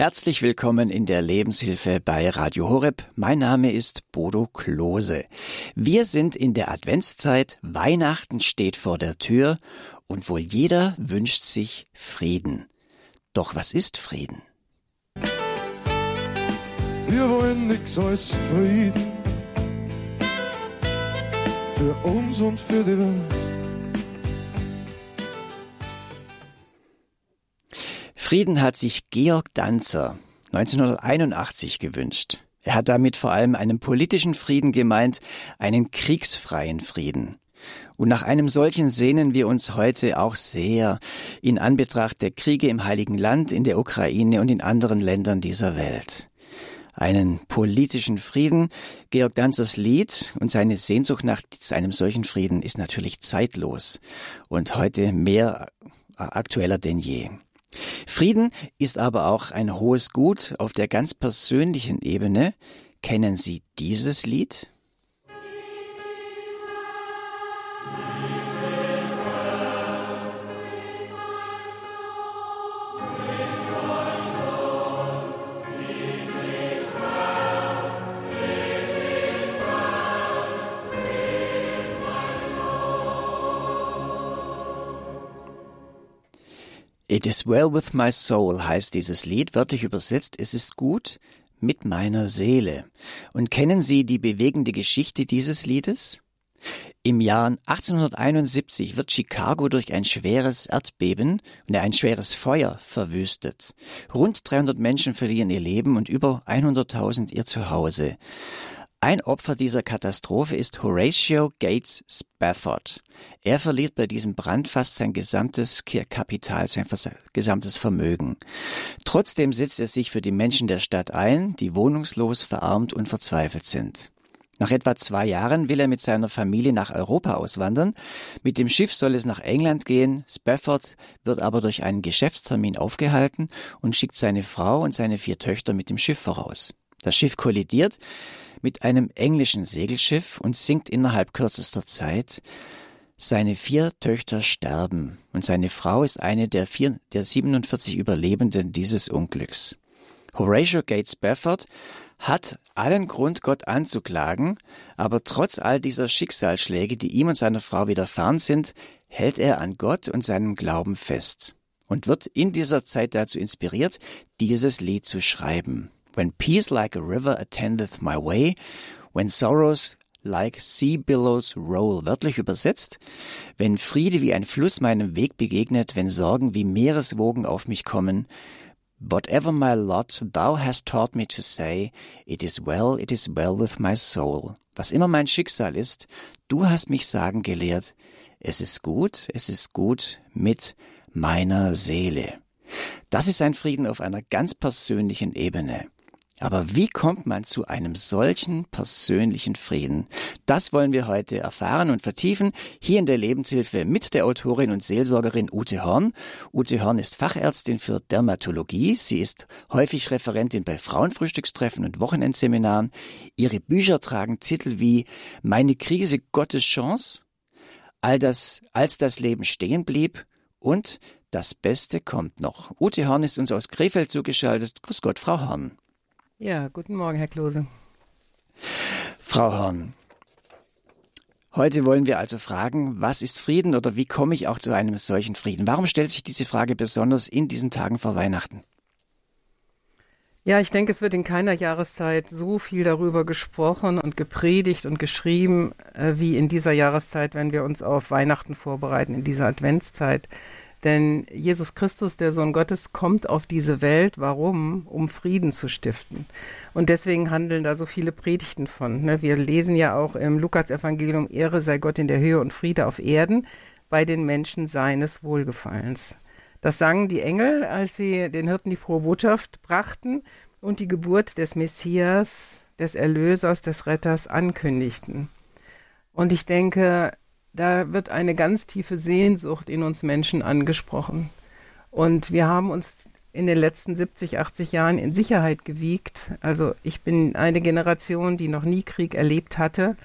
Herzlich willkommen in der Lebenshilfe bei Radio Horeb. Mein Name ist Bodo Klose. Wir sind in der Adventszeit, Weihnachten steht vor der Tür und wohl jeder wünscht sich Frieden. Doch was ist Frieden? Wir wollen nichts als Frieden für uns und für die Welt. Frieden hat sich Georg Danzer 1981 gewünscht. Er hat damit vor allem einen politischen Frieden gemeint, einen kriegsfreien Frieden. Und nach einem solchen sehnen wir uns heute auch sehr in Anbetracht der Kriege im Heiligen Land, in der Ukraine und in anderen Ländern dieser Welt. Einen politischen Frieden. Georg Danzers Lied und seine Sehnsucht nach einem solchen Frieden ist natürlich zeitlos und heute mehr aktueller denn je. Frieden ist aber auch ein hohes Gut auf der ganz persönlichen Ebene. Kennen Sie dieses Lied? It is well with my soul heißt dieses Lied, wörtlich übersetzt, es ist gut mit meiner Seele. Und kennen Sie die bewegende Geschichte dieses Liedes? Im Jahr 1871 wird Chicago durch ein schweres Erdbeben und ein schweres Feuer verwüstet. Rund 300 Menschen verlieren ihr Leben und über 100.000 ihr Zuhause. Ein Opfer dieser Katastrophe ist Horatio Gates Spafford. Er verliert bei diesem Brand fast sein gesamtes Kapital, sein gesamtes Vermögen. Trotzdem setzt er sich für die Menschen der Stadt ein, die wohnungslos, verarmt und verzweifelt sind. Nach etwa zwei Jahren will er mit seiner Familie nach Europa auswandern. Mit dem Schiff soll es nach England gehen. Spafford wird aber durch einen Geschäftstermin aufgehalten und schickt seine Frau und seine vier Töchter mit dem Schiff voraus. Das Schiff kollidiert mit einem englischen Segelschiff und sinkt innerhalb kürzester Zeit. Seine vier Töchter sterben und seine Frau ist eine der, vier, der 47 Überlebenden dieses Unglücks. Horatio Gates Bafford hat allen Grund, Gott anzuklagen, aber trotz all dieser Schicksalsschläge, die ihm und seiner Frau widerfahren sind, hält er an Gott und seinem Glauben fest und wird in dieser Zeit dazu inspiriert, dieses Lied zu schreiben. When peace like a river attendeth my way, when sorrows like sea billows roll, wörtlich übersetzt, wenn Friede wie ein Fluss meinem Weg begegnet, wenn Sorgen wie Meereswogen auf mich kommen, whatever my lot, thou hast taught me to say, it is well, it is well with my soul. Was immer mein Schicksal ist, du hast mich sagen gelehrt, es ist gut, es ist gut mit meiner Seele. Das ist ein Frieden auf einer ganz persönlichen Ebene. Aber wie kommt man zu einem solchen persönlichen Frieden? Das wollen wir heute erfahren und vertiefen hier in der Lebenshilfe mit der Autorin und Seelsorgerin Ute Horn. Ute Horn ist Fachärztin für Dermatologie. Sie ist häufig Referentin bei Frauenfrühstückstreffen und Wochenendseminaren. Ihre Bücher tragen Titel wie Meine Krise Gottes Chance, All das, als das Leben stehen blieb und Das Beste kommt noch. Ute Horn ist uns aus Krefeld zugeschaltet. Grüß Gott, Frau Horn. Ja, guten Morgen, Herr Klose. Frau Horn, heute wollen wir also fragen, was ist Frieden oder wie komme ich auch zu einem solchen Frieden? Warum stellt sich diese Frage besonders in diesen Tagen vor Weihnachten? Ja, ich denke, es wird in keiner Jahreszeit so viel darüber gesprochen und gepredigt und geschrieben äh, wie in dieser Jahreszeit, wenn wir uns auf Weihnachten vorbereiten, in dieser Adventszeit. Denn Jesus Christus, der Sohn Gottes, kommt auf diese Welt. Warum? Um Frieden zu stiften. Und deswegen handeln da so viele Predigten von. Ne? Wir lesen ja auch im Lukas-Evangelium, Ehre sei Gott in der Höhe und Friede auf Erden bei den Menschen seines Wohlgefallens. Das sangen die Engel, als sie den Hirten die frohe Botschaft brachten und die Geburt des Messias, des Erlösers, des Retters ankündigten. Und ich denke, da wird eine ganz tiefe Sehnsucht in uns Menschen angesprochen. Und wir haben uns in den letzten 70, 80 Jahren in Sicherheit gewiegt. Also ich bin eine Generation, die noch nie Krieg erlebt hatte.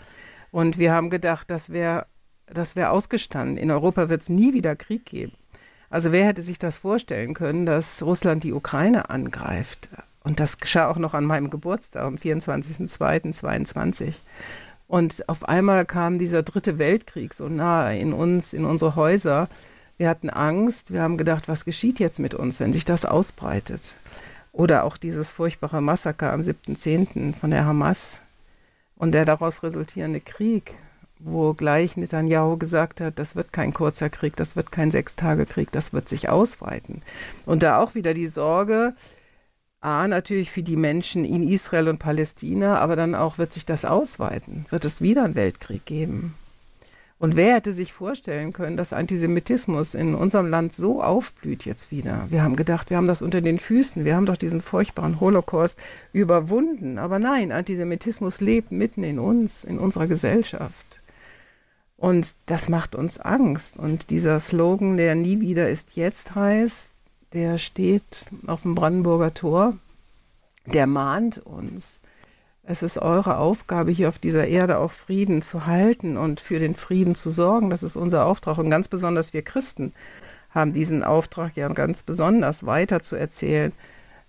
Und wir haben gedacht, das wäre das wär ausgestanden. In Europa wird es nie wieder Krieg geben. Also wer hätte sich das vorstellen können, dass Russland die Ukraine angreift? Und das geschah auch noch an meinem Geburtstag, am 24.02.22. Und auf einmal kam dieser dritte Weltkrieg so nahe in uns, in unsere Häuser. Wir hatten Angst, wir haben gedacht, was geschieht jetzt mit uns, wenn sich das ausbreitet? Oder auch dieses furchtbare Massaker am 7.10. von der Hamas und der daraus resultierende Krieg, wo gleich Netanyahu gesagt hat, das wird kein kurzer Krieg, das wird kein Sechstagekrieg, das wird sich ausweiten. Und da auch wieder die Sorge, A, natürlich für die Menschen in Israel und Palästina, aber dann auch wird sich das ausweiten, wird es wieder einen Weltkrieg geben. Und wer hätte sich vorstellen können, dass Antisemitismus in unserem Land so aufblüht jetzt wieder? Wir haben gedacht, wir haben das unter den Füßen, wir haben doch diesen furchtbaren Holocaust überwunden. Aber nein, Antisemitismus lebt mitten in uns, in unserer Gesellschaft. Und das macht uns Angst. Und dieser Slogan, der nie wieder ist jetzt heißt, der steht auf dem Brandenburger Tor, der mahnt uns es ist eure Aufgabe, hier auf dieser Erde auch Frieden zu halten und für den Frieden zu sorgen. Das ist unser Auftrag. Und ganz besonders wir Christen haben diesen Auftrag ja ganz besonders weiter zu erzählen,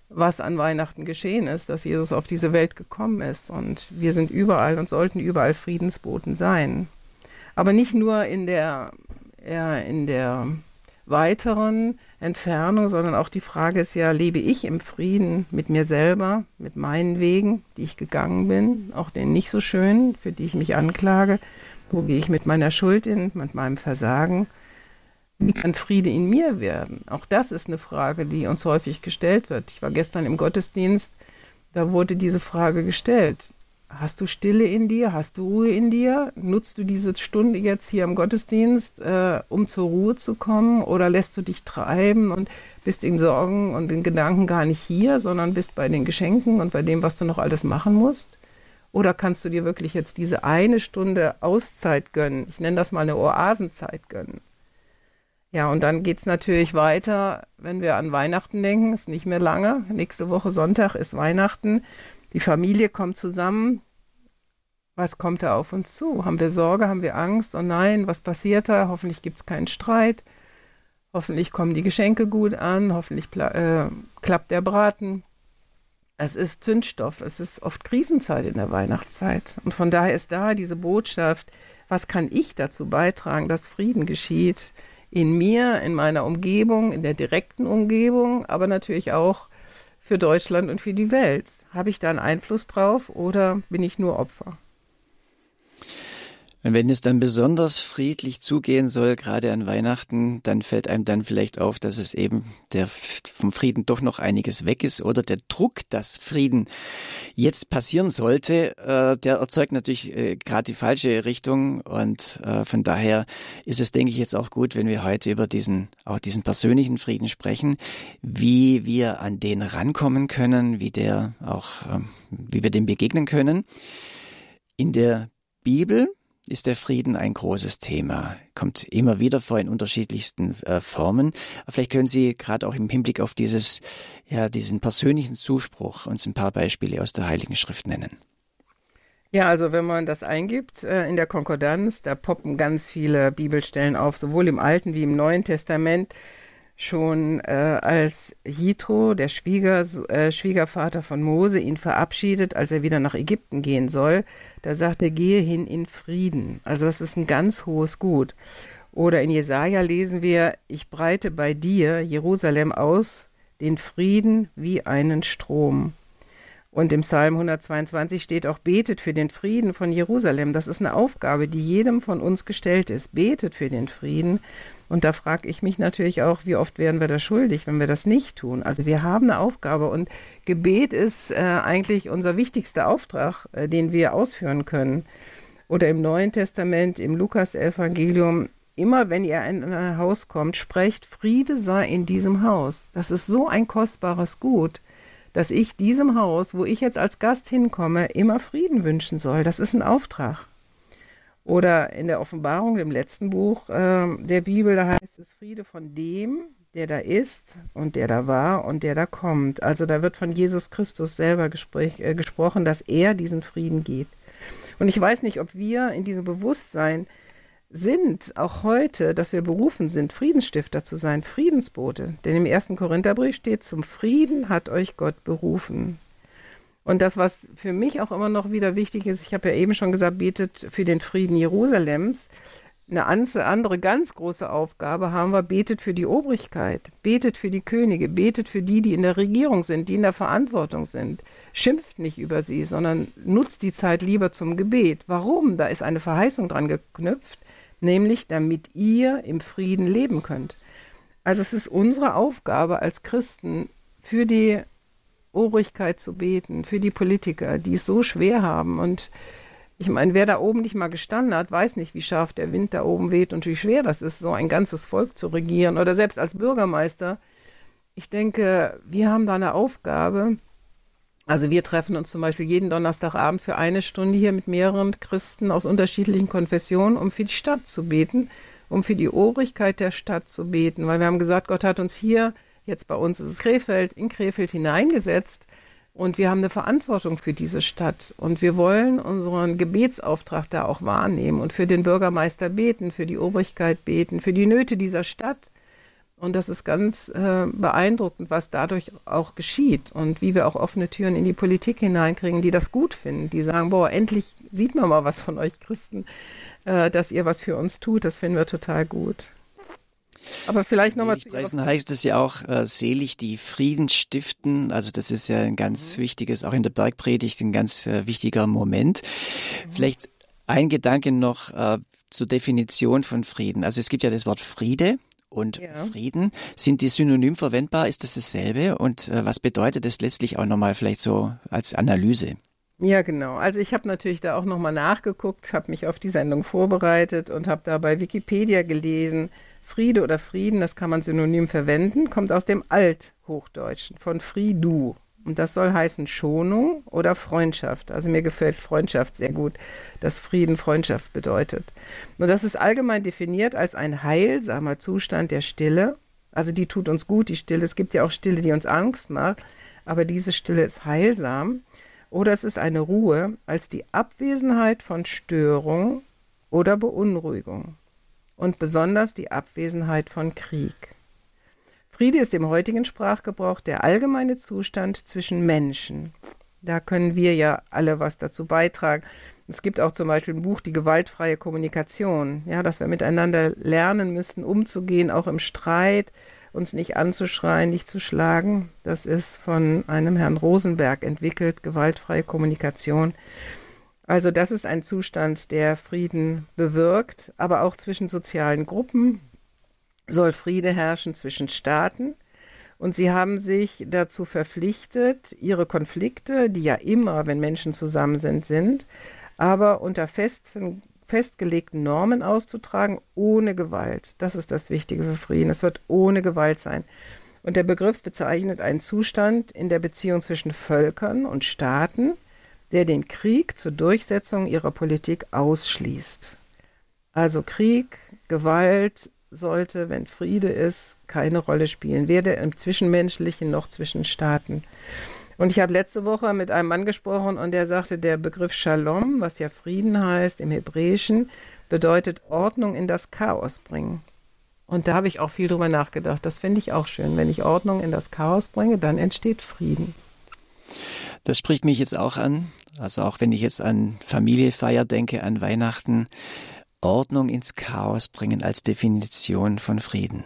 was an Weihnachten geschehen ist, dass Jesus auf diese Welt gekommen ist. Und wir sind überall und sollten überall Friedensboten sein. Aber nicht nur in der, in der weiteren Entfernung, sondern auch die Frage ist ja, lebe ich im Frieden mit mir selber, mit meinen Wegen, die ich gegangen bin, auch den nicht so schönen, für die ich mich anklage, wo gehe ich mit meiner Schuld in, mit meinem Versagen, wie kann Friede in mir werden? Auch das ist eine Frage, die uns häufig gestellt wird. Ich war gestern im Gottesdienst, da wurde diese Frage gestellt. Hast du Stille in dir? Hast du Ruhe in dir? Nutzt du diese Stunde jetzt hier im Gottesdienst, äh, um zur Ruhe zu kommen? Oder lässt du dich treiben und bist in Sorgen und in Gedanken gar nicht hier, sondern bist bei den Geschenken und bei dem, was du noch alles machen musst? Oder kannst du dir wirklich jetzt diese eine Stunde Auszeit gönnen? Ich nenne das mal eine Oasenzeit gönnen. Ja, und dann geht es natürlich weiter, wenn wir an Weihnachten denken, ist nicht mehr lange. Nächste Woche Sonntag ist Weihnachten. Die Familie kommt zusammen. Was kommt da auf uns zu? Haben wir Sorge? Haben wir Angst? Oh nein, was passiert da? Hoffentlich gibt es keinen Streit. Hoffentlich kommen die Geschenke gut an. Hoffentlich äh, klappt der Braten. Es ist Zündstoff. Es ist oft Krisenzeit in der Weihnachtszeit. Und von daher ist da diese Botschaft, was kann ich dazu beitragen, dass Frieden geschieht? In mir, in meiner Umgebung, in der direkten Umgebung, aber natürlich auch für Deutschland und für die Welt. Habe ich da einen Einfluss drauf oder bin ich nur Opfer? Wenn es dann besonders friedlich zugehen soll, gerade an Weihnachten, dann fällt einem dann vielleicht auf, dass es eben der, vom Frieden doch noch einiges weg ist oder der Druck, dass Frieden jetzt passieren sollte, äh, der erzeugt natürlich äh, gerade die falsche Richtung und äh, von daher ist es, denke ich, jetzt auch gut, wenn wir heute über diesen, auch diesen persönlichen Frieden sprechen, wie wir an den rankommen können, wie der auch, ähm, wie wir dem begegnen können. In der Bibel ist der Frieden ein großes Thema. Kommt immer wieder vor in unterschiedlichsten äh, Formen. vielleicht können Sie gerade auch im Hinblick auf dieses, ja, diesen persönlichen Zuspruch uns ein paar Beispiele aus der Heiligen Schrift nennen. Ja, also wenn man das eingibt äh, in der Konkordanz, da poppen ganz viele Bibelstellen auf, sowohl im Alten wie im Neuen Testament schon äh, als Jitro, der Schwieger, äh, Schwiegervater von Mose, ihn verabschiedet, als er wieder nach Ägypten gehen soll, da sagt er, gehe hin in Frieden. Also das ist ein ganz hohes Gut. Oder in Jesaja lesen wir, ich breite bei dir, Jerusalem, aus den Frieden wie einen Strom. Und im Psalm 122 steht auch, betet für den Frieden von Jerusalem. Das ist eine Aufgabe, die jedem von uns gestellt ist. Betet für den Frieden. Und da frage ich mich natürlich auch, wie oft werden wir da schuldig, wenn wir das nicht tun? Also wir haben eine Aufgabe und Gebet ist äh, eigentlich unser wichtigster Auftrag, äh, den wir ausführen können. Oder im Neuen Testament, im Lukas-Evangelium, immer wenn ihr in ein Haus kommt, sprecht, Friede sei in diesem Haus. Das ist so ein kostbares Gut, dass ich diesem Haus, wo ich jetzt als Gast hinkomme, immer Frieden wünschen soll. Das ist ein Auftrag. Oder in der Offenbarung, dem letzten Buch äh, der Bibel, da heißt es Friede von dem, der da ist und der da war und der da kommt. Also da wird von Jesus Christus selber gespräch, äh, gesprochen, dass er diesen Frieden gibt. Und ich weiß nicht, ob wir in diesem Bewusstsein sind auch heute, dass wir berufen sind, Friedensstifter zu sein, Friedensbote. Denn im ersten Korintherbrief steht, zum Frieden hat euch Gott berufen. Und das, was für mich auch immer noch wieder wichtig ist, ich habe ja eben schon gesagt, betet für den Frieden Jerusalems. Eine andere ganz große Aufgabe haben wir, betet für die Obrigkeit, betet für die Könige, betet für die, die in der Regierung sind, die in der Verantwortung sind. Schimpft nicht über sie, sondern nutzt die Zeit lieber zum Gebet. Warum? Da ist eine Verheißung dran geknüpft nämlich damit ihr im Frieden leben könnt. Also es ist unsere Aufgabe als Christen, für die Obrigkeit zu beten, für die Politiker, die es so schwer haben. Und ich meine, wer da oben nicht mal gestanden hat, weiß nicht, wie scharf der Wind da oben weht und wie schwer das ist, so ein ganzes Volk zu regieren oder selbst als Bürgermeister. Ich denke, wir haben da eine Aufgabe, also wir treffen uns zum Beispiel jeden Donnerstagabend für eine Stunde hier mit mehreren Christen aus unterschiedlichen Konfessionen, um für die Stadt zu beten, um für die Obrigkeit der Stadt zu beten, weil wir haben gesagt, Gott hat uns hier, jetzt bei uns ist es Krefeld, in Krefeld hineingesetzt und wir haben eine Verantwortung für diese Stadt und wir wollen unseren Gebetsauftrag da auch wahrnehmen und für den Bürgermeister beten, für die Obrigkeit beten, für die Nöte dieser Stadt und das ist ganz äh, beeindruckend, was dadurch auch geschieht und wie wir auch offene Türen in die Politik hineinkriegen, die das gut finden, die sagen, boah, endlich sieht man mal was von euch Christen, äh, dass ihr was für uns tut. Das finden wir total gut. Aber vielleicht nochmal zu Preisen heißt es ja auch äh, selig, die Frieden stiften. Also das ist ja ein ganz mhm. wichtiges, auch in der Bergpredigt, ein ganz äh, wichtiger Moment. Mhm. Vielleicht ein Gedanke noch äh, zur Definition von Frieden. Also es gibt ja das Wort Friede und ja. Frieden. Sind die synonym verwendbar? Ist das dasselbe? Und äh, was bedeutet das letztlich auch nochmal vielleicht so als Analyse? Ja, genau. Also ich habe natürlich da auch nochmal nachgeguckt, habe mich auf die Sendung vorbereitet und habe da bei Wikipedia gelesen, Friede oder Frieden, das kann man synonym verwenden, kommt aus dem Althochdeutschen von Fridu. Und das soll heißen Schonung oder Freundschaft. Also mir gefällt Freundschaft sehr gut, dass Frieden Freundschaft bedeutet. Und das ist allgemein definiert als ein heilsamer Zustand der Stille. Also die tut uns gut, die Stille. Es gibt ja auch Stille, die uns Angst macht, aber diese Stille ist heilsam. Oder es ist eine Ruhe als die Abwesenheit von Störung oder Beunruhigung und besonders die Abwesenheit von Krieg. Friede ist im heutigen Sprachgebrauch der allgemeine Zustand zwischen Menschen. Da können wir ja alle was dazu beitragen. Es gibt auch zum Beispiel ein Buch, die gewaltfreie Kommunikation, ja, dass wir miteinander lernen müssen, umzugehen, auch im Streit, uns nicht anzuschreien, nicht zu schlagen. Das ist von einem Herrn Rosenberg entwickelt, gewaltfreie Kommunikation. Also das ist ein Zustand, der Frieden bewirkt, aber auch zwischen sozialen Gruppen, soll Friede herrschen zwischen Staaten. Und sie haben sich dazu verpflichtet, ihre Konflikte, die ja immer, wenn Menschen zusammen sind, sind, aber unter festen, festgelegten Normen auszutragen, ohne Gewalt. Das ist das Wichtige für Frieden. Es wird ohne Gewalt sein. Und der Begriff bezeichnet einen Zustand in der Beziehung zwischen Völkern und Staaten, der den Krieg zur Durchsetzung ihrer Politik ausschließt. Also Krieg, Gewalt, sollte, wenn Friede ist, keine Rolle spielen, weder im Zwischenmenschlichen noch zwischen Staaten. Und ich habe letzte Woche mit einem Mann gesprochen und der sagte, der Begriff Shalom, was ja Frieden heißt im Hebräischen, bedeutet Ordnung in das Chaos bringen. Und da habe ich auch viel drüber nachgedacht. Das finde ich auch schön. Wenn ich Ordnung in das Chaos bringe, dann entsteht Frieden. Das spricht mich jetzt auch an. Also auch wenn ich jetzt an Familiefeier denke, an Weihnachten, Ordnung ins Chaos bringen als Definition von Frieden.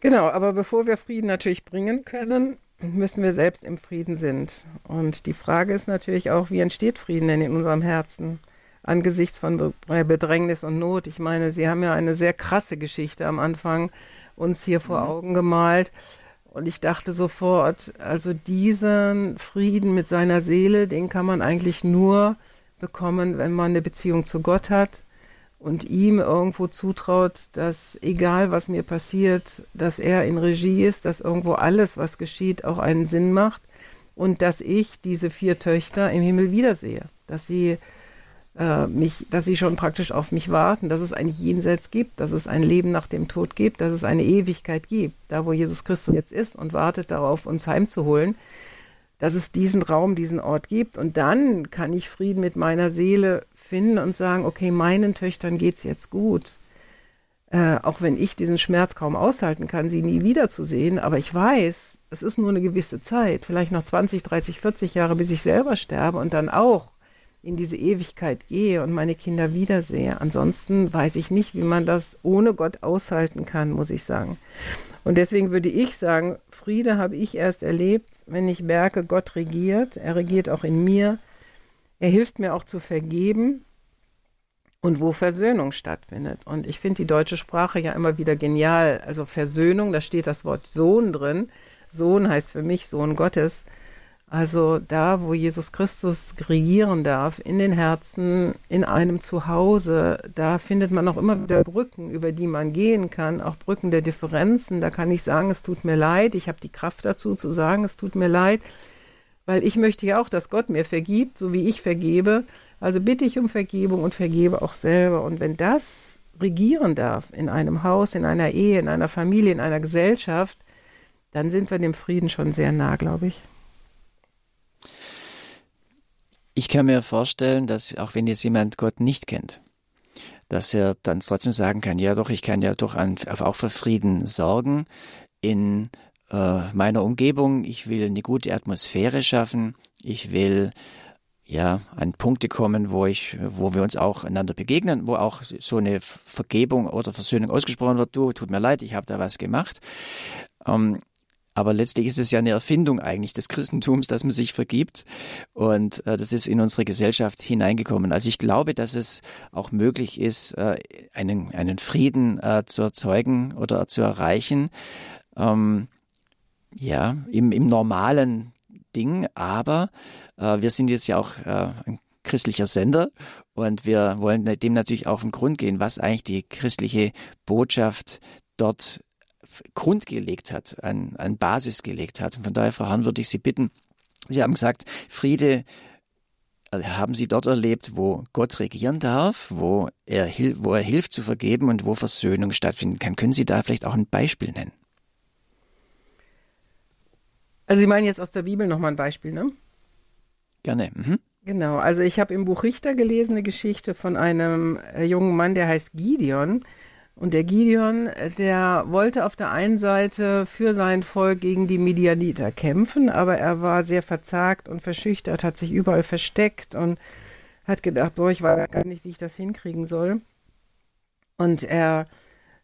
Genau, aber bevor wir Frieden natürlich bringen können, müssen wir selbst im Frieden sind. Und die Frage ist natürlich auch, wie entsteht Frieden denn in unserem Herzen angesichts von Bedrängnis und Not? Ich meine, Sie haben ja eine sehr krasse Geschichte am Anfang uns hier vor mhm. Augen gemalt. Und ich dachte sofort, also diesen Frieden mit seiner Seele, den kann man eigentlich nur bekommen, wenn man eine Beziehung zu Gott hat und ihm irgendwo zutraut, dass egal was mir passiert, dass er in Regie ist, dass irgendwo alles, was geschieht, auch einen Sinn macht und dass ich diese vier Töchter im Himmel wiedersehe, dass sie äh, mich, dass sie schon praktisch auf mich warten, dass es ein Jenseits gibt, dass es ein Leben nach dem Tod gibt, dass es eine Ewigkeit gibt, da wo Jesus Christus jetzt ist und wartet darauf, uns heimzuholen dass es diesen Raum, diesen Ort gibt. Und dann kann ich Frieden mit meiner Seele finden und sagen, okay, meinen Töchtern geht es jetzt gut. Äh, auch wenn ich diesen Schmerz kaum aushalten kann, sie nie wiederzusehen, aber ich weiß, es ist nur eine gewisse Zeit, vielleicht noch 20, 30, 40 Jahre, bis ich selber sterbe und dann auch in diese Ewigkeit gehe und meine Kinder wiedersehe. Ansonsten weiß ich nicht, wie man das ohne Gott aushalten kann, muss ich sagen. Und deswegen würde ich sagen, Friede habe ich erst erlebt, wenn ich merke, Gott regiert. Er regiert auch in mir. Er hilft mir auch zu vergeben und wo Versöhnung stattfindet. Und ich finde die deutsche Sprache ja immer wieder genial. Also Versöhnung, da steht das Wort Sohn drin. Sohn heißt für mich Sohn Gottes. Also da, wo Jesus Christus regieren darf, in den Herzen, in einem Zuhause, da findet man auch immer wieder Brücken, über die man gehen kann, auch Brücken der Differenzen. Da kann ich sagen, es tut mir leid, ich habe die Kraft dazu zu sagen, es tut mir leid, weil ich möchte ja auch, dass Gott mir vergibt, so wie ich vergebe. Also bitte ich um Vergebung und vergebe auch selber. Und wenn das regieren darf in einem Haus, in einer Ehe, in einer Familie, in einer Gesellschaft, dann sind wir dem Frieden schon sehr nah, glaube ich. Ich kann mir vorstellen, dass auch wenn jetzt jemand Gott nicht kennt, dass er dann trotzdem sagen kann, ja doch, ich kann ja doch an, auch für Frieden sorgen in äh, meiner Umgebung. Ich will eine gute Atmosphäre schaffen. Ich will ja an Punkte kommen, wo ich, wo wir uns auch einander begegnen, wo auch so eine Vergebung oder Versöhnung ausgesprochen wird. Du, tut mir leid, ich habe da was gemacht. Ähm, aber letztlich ist es ja eine Erfindung eigentlich des Christentums, dass man sich vergibt. Und äh, das ist in unsere Gesellschaft hineingekommen. Also ich glaube, dass es auch möglich ist, äh, einen, einen Frieden äh, zu erzeugen oder zu erreichen. Ähm, ja, im, im normalen Ding. Aber äh, wir sind jetzt ja auch äh, ein christlicher Sender und wir wollen dem natürlich auf den Grund gehen, was eigentlich die christliche Botschaft dort Grund gelegt hat, an, an Basis gelegt hat. Und von daher, Frau Hahn, würde ich Sie bitten, Sie haben gesagt, Friede äh, haben Sie dort erlebt, wo Gott regieren darf, wo er, wo er hilft zu vergeben und wo Versöhnung stattfinden kann. Können Sie da vielleicht auch ein Beispiel nennen? Also Sie meinen jetzt aus der Bibel nochmal ein Beispiel, ne? Gerne. Mhm. Genau, also ich habe im Buch Richter gelesen eine Geschichte von einem äh, jungen Mann, der heißt Gideon. Und der Gideon, der wollte auf der einen Seite für sein Volk gegen die Midianiter kämpfen, aber er war sehr verzagt und verschüchtert, hat sich überall versteckt und hat gedacht, boah, ich weiß gar nicht, wie ich das hinkriegen soll. Und er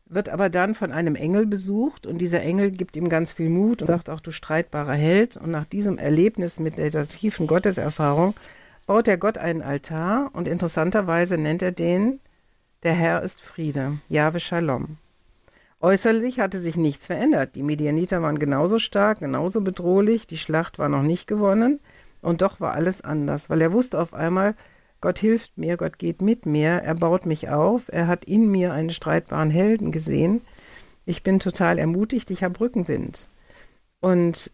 wird aber dann von einem Engel besucht und dieser Engel gibt ihm ganz viel Mut und sagt auch, du streitbarer Held. Und nach diesem Erlebnis mit der tiefen Gotteserfahrung baut der Gott einen Altar und interessanterweise nennt er den der Herr ist Friede, Jahwe Shalom. Äußerlich hatte sich nichts verändert. Die Medianiter waren genauso stark, genauso bedrohlich, die Schlacht war noch nicht gewonnen und doch war alles anders, weil er wusste auf einmal, Gott hilft mir, Gott geht mit mir, er baut mich auf, er hat in mir einen streitbaren Helden gesehen. Ich bin total ermutigt, ich habe Rückenwind. Und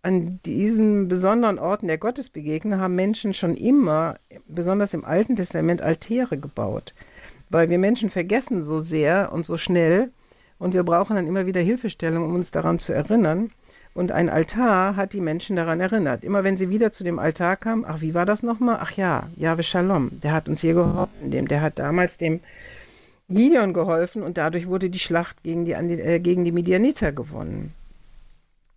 an diesen besonderen Orten der Gottesbegegnung haben Menschen schon immer, besonders im Alten Testament, Altäre gebaut weil wir Menschen vergessen so sehr und so schnell und wir brauchen dann immer wieder Hilfestellung, um uns daran zu erinnern. Und ein Altar hat die Menschen daran erinnert. Immer wenn sie wieder zu dem Altar kamen, ach, wie war das nochmal? Ach ja, Jahwe Shalom, der hat uns hier geholfen, dem, der hat damals dem Gideon geholfen und dadurch wurde die Schlacht gegen die, äh, gegen die Midianiter gewonnen.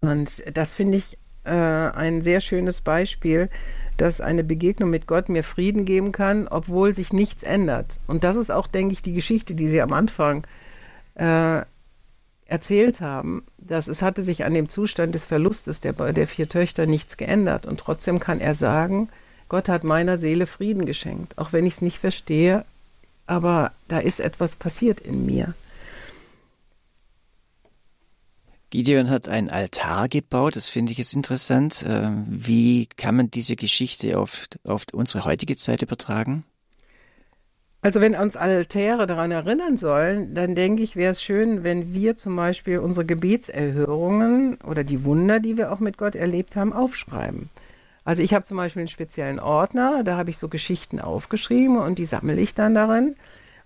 Und das finde ich äh, ein sehr schönes Beispiel, dass eine Begegnung mit Gott mir Frieden geben kann, obwohl sich nichts ändert. Und das ist auch, denke ich, die Geschichte, die Sie am Anfang äh, erzählt haben, dass es hatte sich an dem Zustand des Verlustes der, der vier Töchter nichts geändert. Und trotzdem kann er sagen, Gott hat meiner Seele Frieden geschenkt, auch wenn ich es nicht verstehe, aber da ist etwas passiert in mir. Gideon hat einen Altar gebaut, das finde ich jetzt interessant. Ähm, wie kann man diese Geschichte auf, auf unsere heutige Zeit übertragen? Also wenn uns Altäre daran erinnern sollen, dann denke ich, wäre es schön, wenn wir zum Beispiel unsere Gebetserhörungen oder die Wunder, die wir auch mit Gott erlebt haben, aufschreiben. Also ich habe zum Beispiel einen speziellen Ordner, da habe ich so Geschichten aufgeschrieben und die sammle ich dann darin.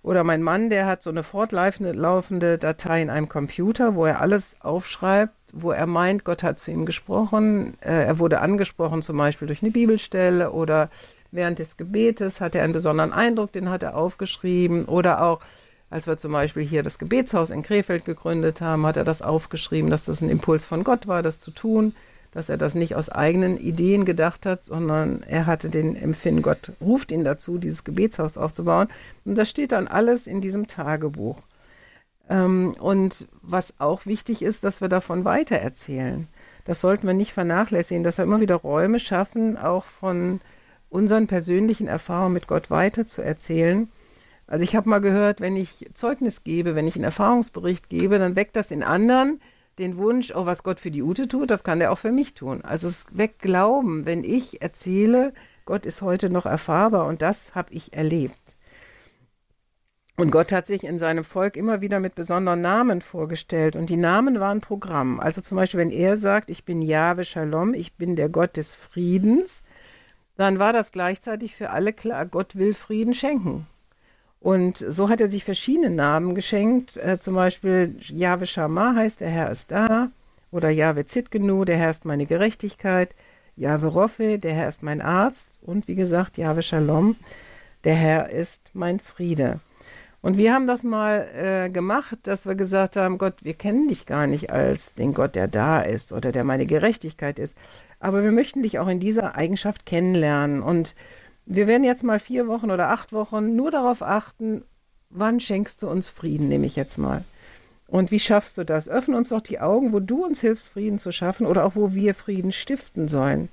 Oder mein Mann, der hat so eine fortlaufende Datei in einem Computer, wo er alles aufschreibt, wo er meint, Gott hat zu ihm gesprochen. Äh, er wurde angesprochen, zum Beispiel durch eine Bibelstelle oder während des Gebetes hat er einen besonderen Eindruck, den hat er aufgeschrieben. Oder auch, als wir zum Beispiel hier das Gebetshaus in Krefeld gegründet haben, hat er das aufgeschrieben, dass das ein Impuls von Gott war, das zu tun dass er das nicht aus eigenen Ideen gedacht hat, sondern er hatte den Empfinden, Gott ruft ihn dazu, dieses Gebetshaus aufzubauen. Und das steht dann alles in diesem Tagebuch. Ähm, und was auch wichtig ist, dass wir davon weitererzählen. Das sollten wir nicht vernachlässigen, dass wir immer wieder Räume schaffen, auch von unseren persönlichen Erfahrungen mit Gott weiterzuerzählen. Also ich habe mal gehört, wenn ich Zeugnis gebe, wenn ich einen Erfahrungsbericht gebe, dann weckt das in anderen den Wunsch, oh, was Gott für die Ute tut, das kann er auch für mich tun. Also es weckt Glauben, wenn ich erzähle, Gott ist heute noch erfahrbar und das habe ich erlebt. Und Gott hat sich in seinem Volk immer wieder mit besonderen Namen vorgestellt und die Namen waren Programm. Also zum Beispiel, wenn er sagt, ich bin Jahwe Shalom, ich bin der Gott des Friedens, dann war das gleichzeitig für alle klar, Gott will Frieden schenken. Und so hat er sich verschiedene Namen geschenkt. Äh, zum Beispiel Jahwe Shammah heißt, der Herr ist da. Oder Jahwe Zitkenu, der Herr ist meine Gerechtigkeit. Jahwe Roffe, der Herr ist mein Arzt. Und wie gesagt, Jahwe Shalom, der Herr ist mein Friede. Und wir haben das mal äh, gemacht, dass wir gesagt haben, Gott, wir kennen dich gar nicht als den Gott, der da ist oder der meine Gerechtigkeit ist. Aber wir möchten dich auch in dieser Eigenschaft kennenlernen. Und wir werden jetzt mal vier Wochen oder acht Wochen nur darauf achten, wann schenkst du uns Frieden, nehme ich jetzt mal. Und wie schaffst du das? Öffne uns doch die Augen, wo du uns hilfst, Frieden zu schaffen oder auch wo wir Frieden stiften sollen.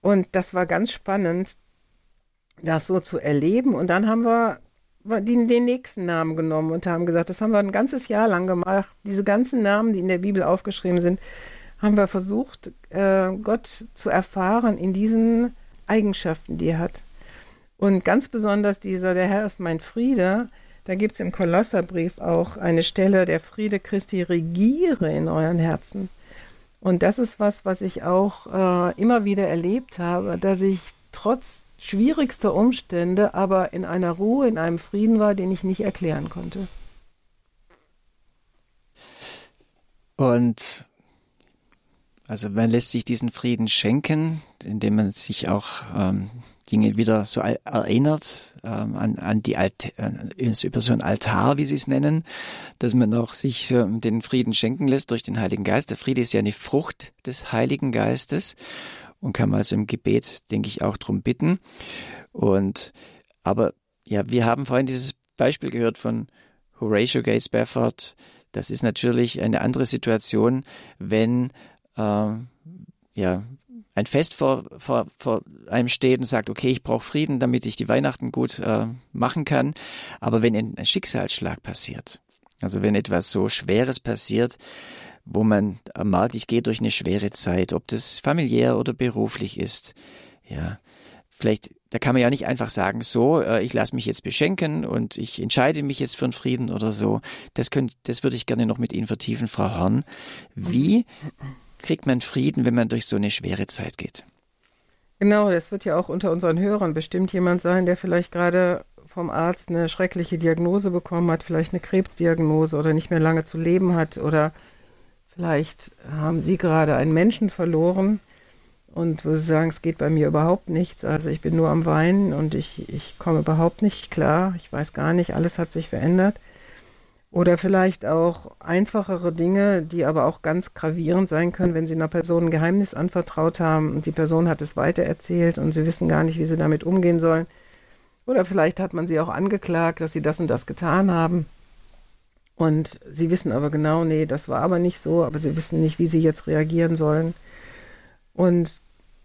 Und das war ganz spannend, das so zu erleben. Und dann haben wir den, nächsten Namen genommen und haben gesagt, das haben wir ein ganzes Jahr lang gemacht. Diese ganzen Namen, die in der Bibel aufgeschrieben sind, haben wir versucht, äh, Gott zu erfahren in diesen Eigenschaften, die er hat. Und ganz besonders dieser, der Herr ist mein Friede, da gibt es im Kolosserbrief auch eine Stelle, der Friede Christi regiere in euren Herzen. Und das ist was, was ich auch äh, immer wieder erlebt habe, dass ich trotz schwierigster Umstände aber in einer Ruhe, in einem Frieden war, den ich nicht erklären konnte. Und also man lässt sich diesen Frieden schenken, indem man sich auch ähm, Dinge wieder so erinnert ähm, an, an die Alt über so ein Altar, wie sie es nennen, dass man auch sich äh, den Frieden schenken lässt durch den Heiligen Geist. Der Friede ist ja eine Frucht des Heiligen Geistes und kann man also im Gebet, denke ich, auch drum bitten. Und aber ja, wir haben vorhin dieses Beispiel gehört von Horatio Gates Bafford. Das ist natürlich eine andere Situation, wenn äh, ja, ein Fest vor, vor, vor einem steht und sagt, okay, ich brauche Frieden, damit ich die Weihnachten gut äh, machen kann. Aber wenn ein Schicksalsschlag passiert, also wenn etwas so Schweres passiert, wo man merkt, ich gehe durch eine schwere Zeit, ob das familiär oder beruflich ist, ja, vielleicht, da kann man ja nicht einfach sagen, so, äh, ich lasse mich jetzt beschenken und ich entscheide mich jetzt für einen Frieden oder so. Das, könnt, das würde ich gerne noch mit Ihnen vertiefen, Frau Horn. Wie kriegt man Frieden, wenn man durch so eine schwere Zeit geht. Genau, das wird ja auch unter unseren Hörern bestimmt jemand sein, der vielleicht gerade vom Arzt eine schreckliche Diagnose bekommen hat, vielleicht eine Krebsdiagnose oder nicht mehr lange zu leben hat oder vielleicht haben Sie gerade einen Menschen verloren und wo Sie sagen, es geht bei mir überhaupt nichts, also ich bin nur am Weinen und ich, ich komme überhaupt nicht klar, ich weiß gar nicht, alles hat sich verändert. Oder vielleicht auch einfachere Dinge, die aber auch ganz gravierend sein können, wenn Sie einer Person ein Geheimnis anvertraut haben und die Person hat es weitererzählt und Sie wissen gar nicht, wie Sie damit umgehen sollen. Oder vielleicht hat man Sie auch angeklagt, dass Sie das und das getan haben. Und Sie wissen aber genau, nee, das war aber nicht so, aber Sie wissen nicht, wie Sie jetzt reagieren sollen. Und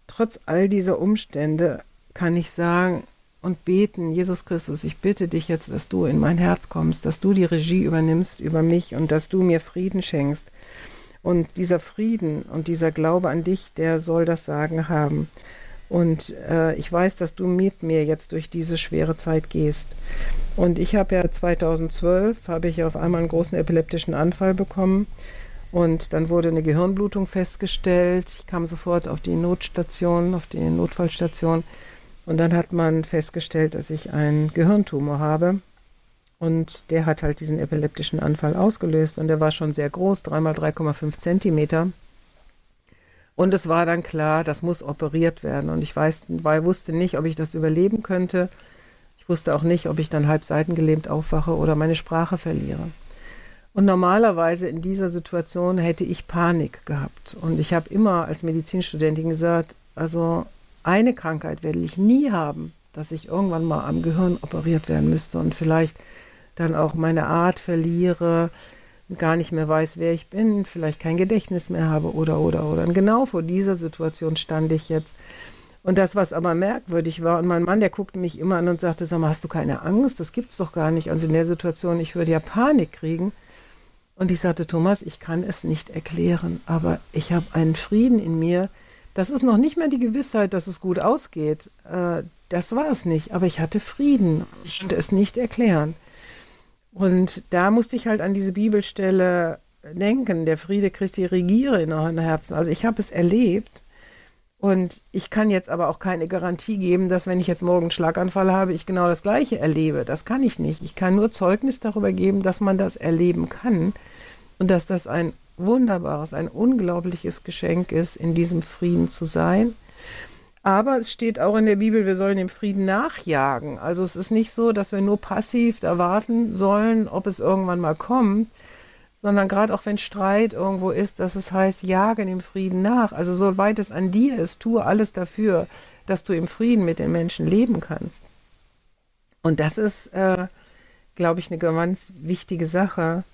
trotz all dieser Umstände kann ich sagen, und beten, Jesus Christus, ich bitte dich jetzt, dass du in mein Herz kommst, dass du die Regie übernimmst über mich und dass du mir Frieden schenkst. Und dieser Frieden und dieser Glaube an dich, der soll das Sagen haben. Und äh, ich weiß, dass du mit mir jetzt durch diese schwere Zeit gehst. Und ich habe ja 2012, habe ich auf einmal einen großen epileptischen Anfall bekommen. Und dann wurde eine Gehirnblutung festgestellt. Ich kam sofort auf die Notstation, auf die Notfallstation. Und dann hat man festgestellt, dass ich einen Gehirntumor habe. Und der hat halt diesen epileptischen Anfall ausgelöst und der war schon sehr groß, dreimal 3,5 Zentimeter. Und es war dann klar, das muss operiert werden. Und ich weiß, weil wusste nicht, ob ich das überleben könnte. Ich wusste auch nicht, ob ich dann halb seitengelähmt aufwache oder meine Sprache verliere. Und normalerweise in dieser Situation hätte ich Panik gehabt. Und ich habe immer als Medizinstudentin gesagt, also eine Krankheit werde ich nie haben, dass ich irgendwann mal am Gehirn operiert werden müsste und vielleicht dann auch meine Art verliere, gar nicht mehr weiß, wer ich bin, vielleicht kein Gedächtnis mehr habe oder oder oder. Und genau vor dieser Situation stand ich jetzt. Und das, was aber merkwürdig war, und mein Mann, der guckte mich immer an und sagte, sag mal, hast du keine Angst? Das gibt's doch gar nicht. Also in der Situation, ich würde ja Panik kriegen. Und ich sagte, Thomas, ich kann es nicht erklären, aber ich habe einen Frieden in mir. Das ist noch nicht mehr die Gewissheit, dass es gut ausgeht. Äh, das war es nicht, aber ich hatte Frieden. Ich konnte es nicht erklären. Und da musste ich halt an diese Bibelstelle denken, der Friede Christi regiere in euren Herzen. Also ich habe es erlebt und ich kann jetzt aber auch keine Garantie geben, dass wenn ich jetzt morgen einen Schlaganfall habe, ich genau das gleiche erlebe. Das kann ich nicht. Ich kann nur Zeugnis darüber geben, dass man das erleben kann und dass das ein wunderbares, ein unglaubliches Geschenk ist, in diesem Frieden zu sein aber es steht auch in der Bibel, wir sollen dem Frieden nachjagen. Also es ist nicht so, dass wir nur passiv erwarten sollen, ob es irgendwann mal kommt, sondern gerade auch wenn Streit irgendwo ist, dass es heißt, jage dem Frieden nach. Also soweit es an dir ist, tue alles dafür, dass du im Frieden mit den Menschen leben kannst. Und das ist, äh, glaube ich, eine ganz wichtige Sache,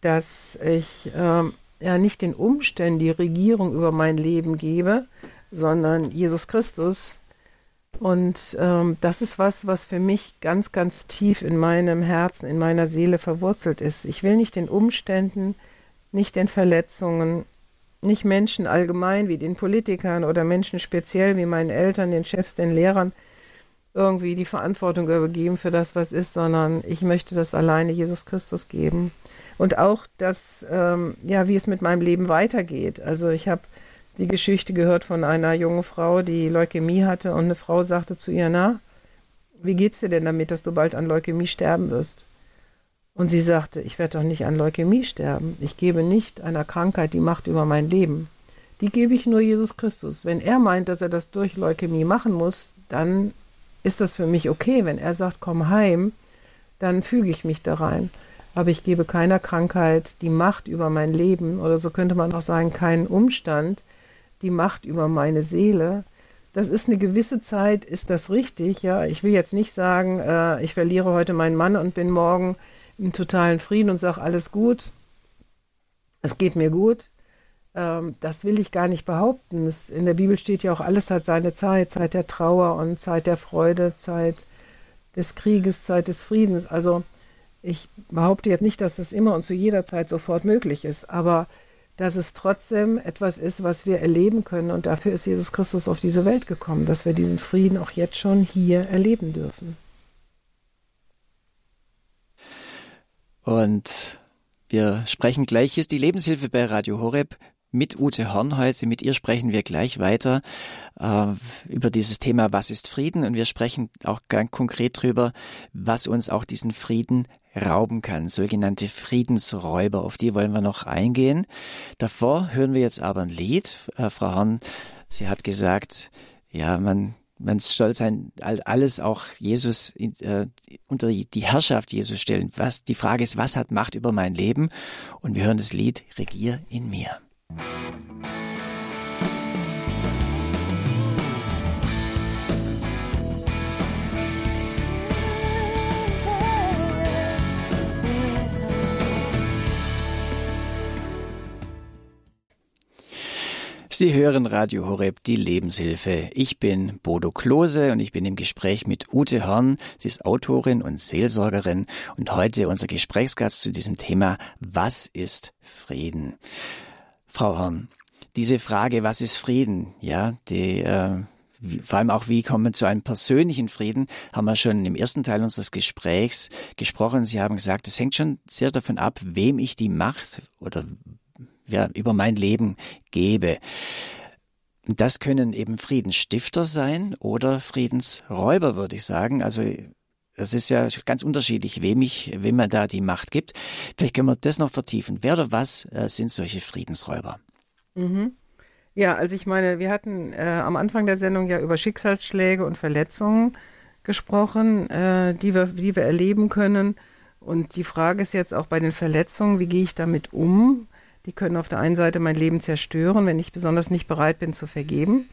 dass ich äh, ja nicht den Umständen die Regierung über mein Leben gebe, sondern Jesus Christus. Und ähm, das ist was, was für mich ganz, ganz tief in meinem Herzen, in meiner Seele verwurzelt ist. Ich will nicht den Umständen, nicht den Verletzungen, nicht Menschen allgemein wie den Politikern oder Menschen speziell wie meinen Eltern, den Chefs, den Lehrern irgendwie die Verantwortung übergeben für das, was ist, sondern ich möchte das alleine Jesus Christus geben. Und auch das, ähm, ja, wie es mit meinem Leben weitergeht. Also ich habe die Geschichte gehört von einer jungen Frau, die Leukämie hatte und eine Frau sagte zu ihr, na, wie geht's dir denn damit, dass du bald an Leukämie sterben wirst? Und sie sagte, ich werde doch nicht an Leukämie sterben. Ich gebe nicht einer Krankheit die Macht über mein Leben. Die gebe ich nur Jesus Christus. Wenn er meint, dass er das durch Leukämie machen muss, dann ist das für mich okay. Wenn er sagt, komm heim, dann füge ich mich da rein. Aber ich gebe keiner Krankheit die Macht über mein Leben oder so könnte man auch sagen, keinen Umstand, die Macht über meine Seele. Das ist eine gewisse Zeit, ist das richtig, ja. Ich will jetzt nicht sagen, äh, ich verliere heute meinen Mann und bin morgen im totalen Frieden und sage, alles gut, es geht mir gut. Ähm, das will ich gar nicht behaupten. Es, in der Bibel steht ja auch, alles hat seine Zeit, Zeit der Trauer und Zeit der Freude, Zeit des Krieges, Zeit des Friedens. Also ich behaupte jetzt nicht, dass das immer und zu jeder Zeit sofort möglich ist, aber dass es trotzdem etwas ist, was wir erleben können. Und dafür ist Jesus Christus auf diese Welt gekommen, dass wir diesen Frieden auch jetzt schon hier erleben dürfen. Und wir sprechen gleich. Hier ist die Lebenshilfe bei Radio Horeb mit Ute Horn heute. Mit ihr sprechen wir gleich weiter äh, über dieses Thema, was ist Frieden? Und wir sprechen auch ganz konkret darüber, was uns auch diesen Frieden rauben kann, sogenannte Friedensräuber. Auf die wollen wir noch eingehen. Davor hören wir jetzt aber ein Lied. Äh, Frau Horn, sie hat gesagt, ja, man man soll sein alles auch Jesus äh, unter die Herrschaft Jesus stellen. Was die Frage ist, was hat Macht über mein Leben? Und wir hören das Lied Regier in mir. Sie hören Radio Horeb, die Lebenshilfe. Ich bin Bodo Klose und ich bin im Gespräch mit Ute Horn. Sie ist Autorin und Seelsorgerin und heute unser Gesprächsgast zu diesem Thema Was ist Frieden? Frau Horn, diese Frage, was ist Frieden? Ja, die, äh, vor allem auch, wie kommen wir zu einem persönlichen Frieden, haben wir schon im ersten Teil unseres Gesprächs gesprochen. Sie haben gesagt, es hängt schon sehr davon ab, wem ich die Macht oder ja, über mein Leben gebe. Das können eben Friedensstifter sein oder Friedensräuber, würde ich sagen. Also Das ist ja ganz unterschiedlich, wem, ich, wem man da die Macht gibt. Vielleicht können wir das noch vertiefen. Wer oder was äh, sind solche Friedensräuber? Mhm. Ja, also ich meine, wir hatten äh, am Anfang der Sendung ja über Schicksalsschläge und Verletzungen gesprochen, äh, die, wir, die wir erleben können. Und die Frage ist jetzt auch bei den Verletzungen, wie gehe ich damit um? Die können auf der einen Seite mein Leben zerstören, wenn ich besonders nicht bereit bin zu vergeben.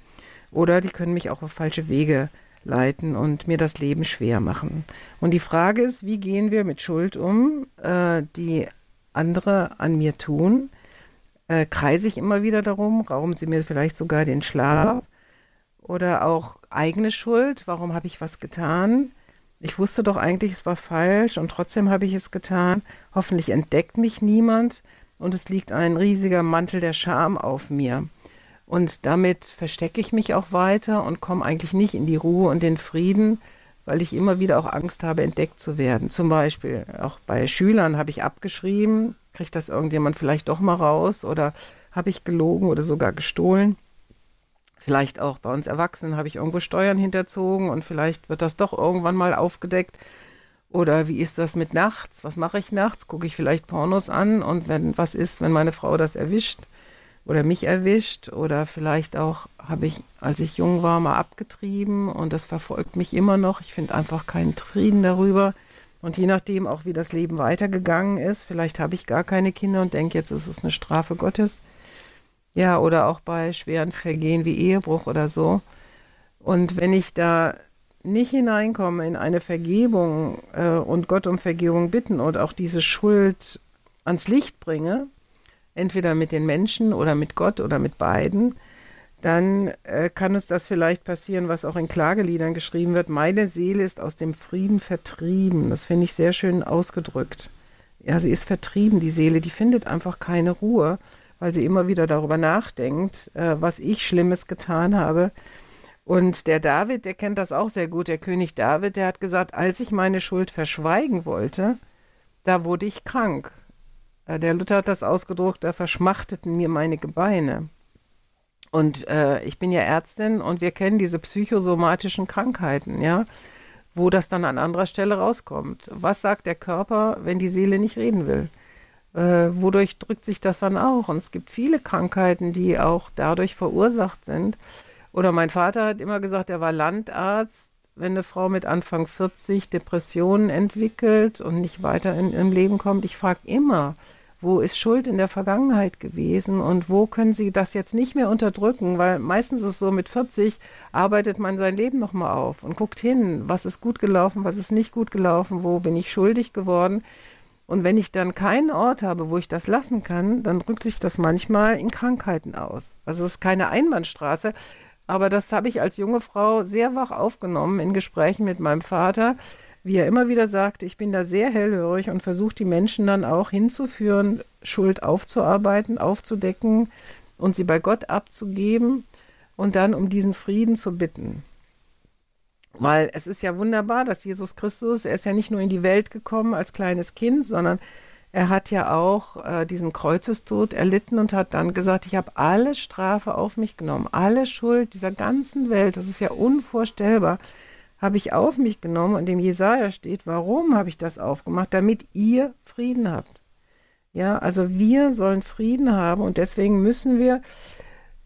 Oder die können mich auch auf falsche Wege leiten und mir das Leben schwer machen. Und die Frage ist, wie gehen wir mit Schuld um, äh, die andere an mir tun? Äh, kreise ich immer wieder darum? Rauben sie mir vielleicht sogar den Schlaf? Oder auch eigene Schuld? Warum habe ich was getan? Ich wusste doch eigentlich, es war falsch und trotzdem habe ich es getan. Hoffentlich entdeckt mich niemand und es liegt ein riesiger Mantel der Scham auf mir. Und damit verstecke ich mich auch weiter und komme eigentlich nicht in die Ruhe und den Frieden, weil ich immer wieder auch Angst habe, entdeckt zu werden. Zum Beispiel auch bei Schülern habe ich abgeschrieben, kriegt das irgendjemand vielleicht doch mal raus oder habe ich gelogen oder sogar gestohlen. Vielleicht auch bei uns Erwachsenen habe ich irgendwo Steuern hinterzogen und vielleicht wird das doch irgendwann mal aufgedeckt. Oder wie ist das mit nachts? Was mache ich nachts? Gucke ich vielleicht Pornos an und wenn was ist, wenn meine Frau das erwischt oder mich erwischt oder vielleicht auch habe ich, als ich jung war, mal abgetrieben und das verfolgt mich immer noch. Ich finde einfach keinen Frieden darüber. Und je nachdem auch, wie das Leben weitergegangen ist, vielleicht habe ich gar keine Kinder und denke, jetzt ist es eine Strafe Gottes. Ja, oder auch bei schweren Vergehen wie Ehebruch oder so. Und wenn ich da nicht hineinkomme in eine Vergebung äh, und Gott um Vergebung bitten und auch diese Schuld ans Licht bringe, entweder mit den Menschen oder mit Gott oder mit beiden, dann äh, kann uns das vielleicht passieren, was auch in Klageliedern geschrieben wird. Meine Seele ist aus dem Frieden vertrieben. Das finde ich sehr schön ausgedrückt. Ja, sie ist vertrieben, die Seele, die findet einfach keine Ruhe weil sie immer wieder darüber nachdenkt, äh, was ich Schlimmes getan habe. Und der David, der kennt das auch sehr gut, der König David, der hat gesagt, als ich meine Schuld verschweigen wollte, da wurde ich krank. Äh, der Luther hat das ausgedruckt, da verschmachteten mir meine Gebeine. Und äh, ich bin ja Ärztin und wir kennen diese psychosomatischen Krankheiten, ja, wo das dann an anderer Stelle rauskommt. Was sagt der Körper, wenn die Seele nicht reden will? äh, wodurch drückt sich das dann auch? Und es gibt viele Krankheiten, die auch dadurch verursacht sind. Oder mein Vater hat immer gesagt, er war Landarzt. Wenn eine Frau mit Anfang 40 Depressionen entwickelt und nicht weiter in, im Leben kommt, ich frage immer, wo ist Schuld in der Vergangenheit gewesen und wo können Sie das jetzt nicht mehr unterdrücken? Weil meistens ist es so, mit 40 arbeitet man sein Leben nochmal auf und guckt hin, was ist gut gelaufen, was ist nicht gut gelaufen, wo bin ich schuldig geworden. Und wenn ich dann keinen Ort habe, wo ich das lassen kann, dann drückt sich das manchmal in Krankheiten aus. Also es ist keine Einbahnstraße, aber das habe ich als junge Frau sehr wach aufgenommen in Gesprächen mit meinem Vater, wie er immer wieder sagte, ich bin da sehr hellhörig und versuche die Menschen dann auch hinzuführen, Schuld aufzuarbeiten, aufzudecken und sie bei Gott abzugeben und dann um diesen Frieden zu bitten. Weil es ist ja wunderbar, dass Jesus Christus, er ist ja nicht nur in die Welt gekommen als kleines Kind, sondern er hat ja auch äh, diesen Kreuzestod erlitten und hat dann gesagt, ich habe alle Strafe auf mich genommen, alle Schuld dieser ganzen Welt, das ist ja unvorstellbar, habe ich auf mich genommen und im Jesaja steht, warum habe ich das aufgemacht? Damit ihr Frieden habt. Ja, also wir sollen Frieden haben und deswegen müssen wir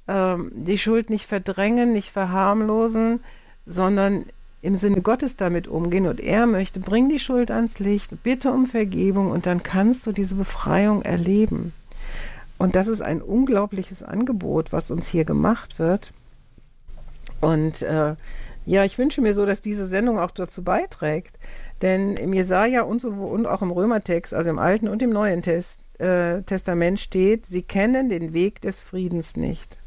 ähm, die Schuld nicht verdrängen, nicht verharmlosen, sondern im Sinne Gottes damit umgehen und er möchte, bring die Schuld ans Licht, bitte um Vergebung und dann kannst du diese Befreiung erleben. Und das ist ein unglaubliches Angebot, was uns hier gemacht wird. Und äh, ja, ich wünsche mir so, dass diese Sendung auch dazu beiträgt. Denn im Jesaja und, so, und auch im Römertext, also im Alten und im Neuen Test, äh, Testament steht, sie kennen den Weg des Friedens nicht.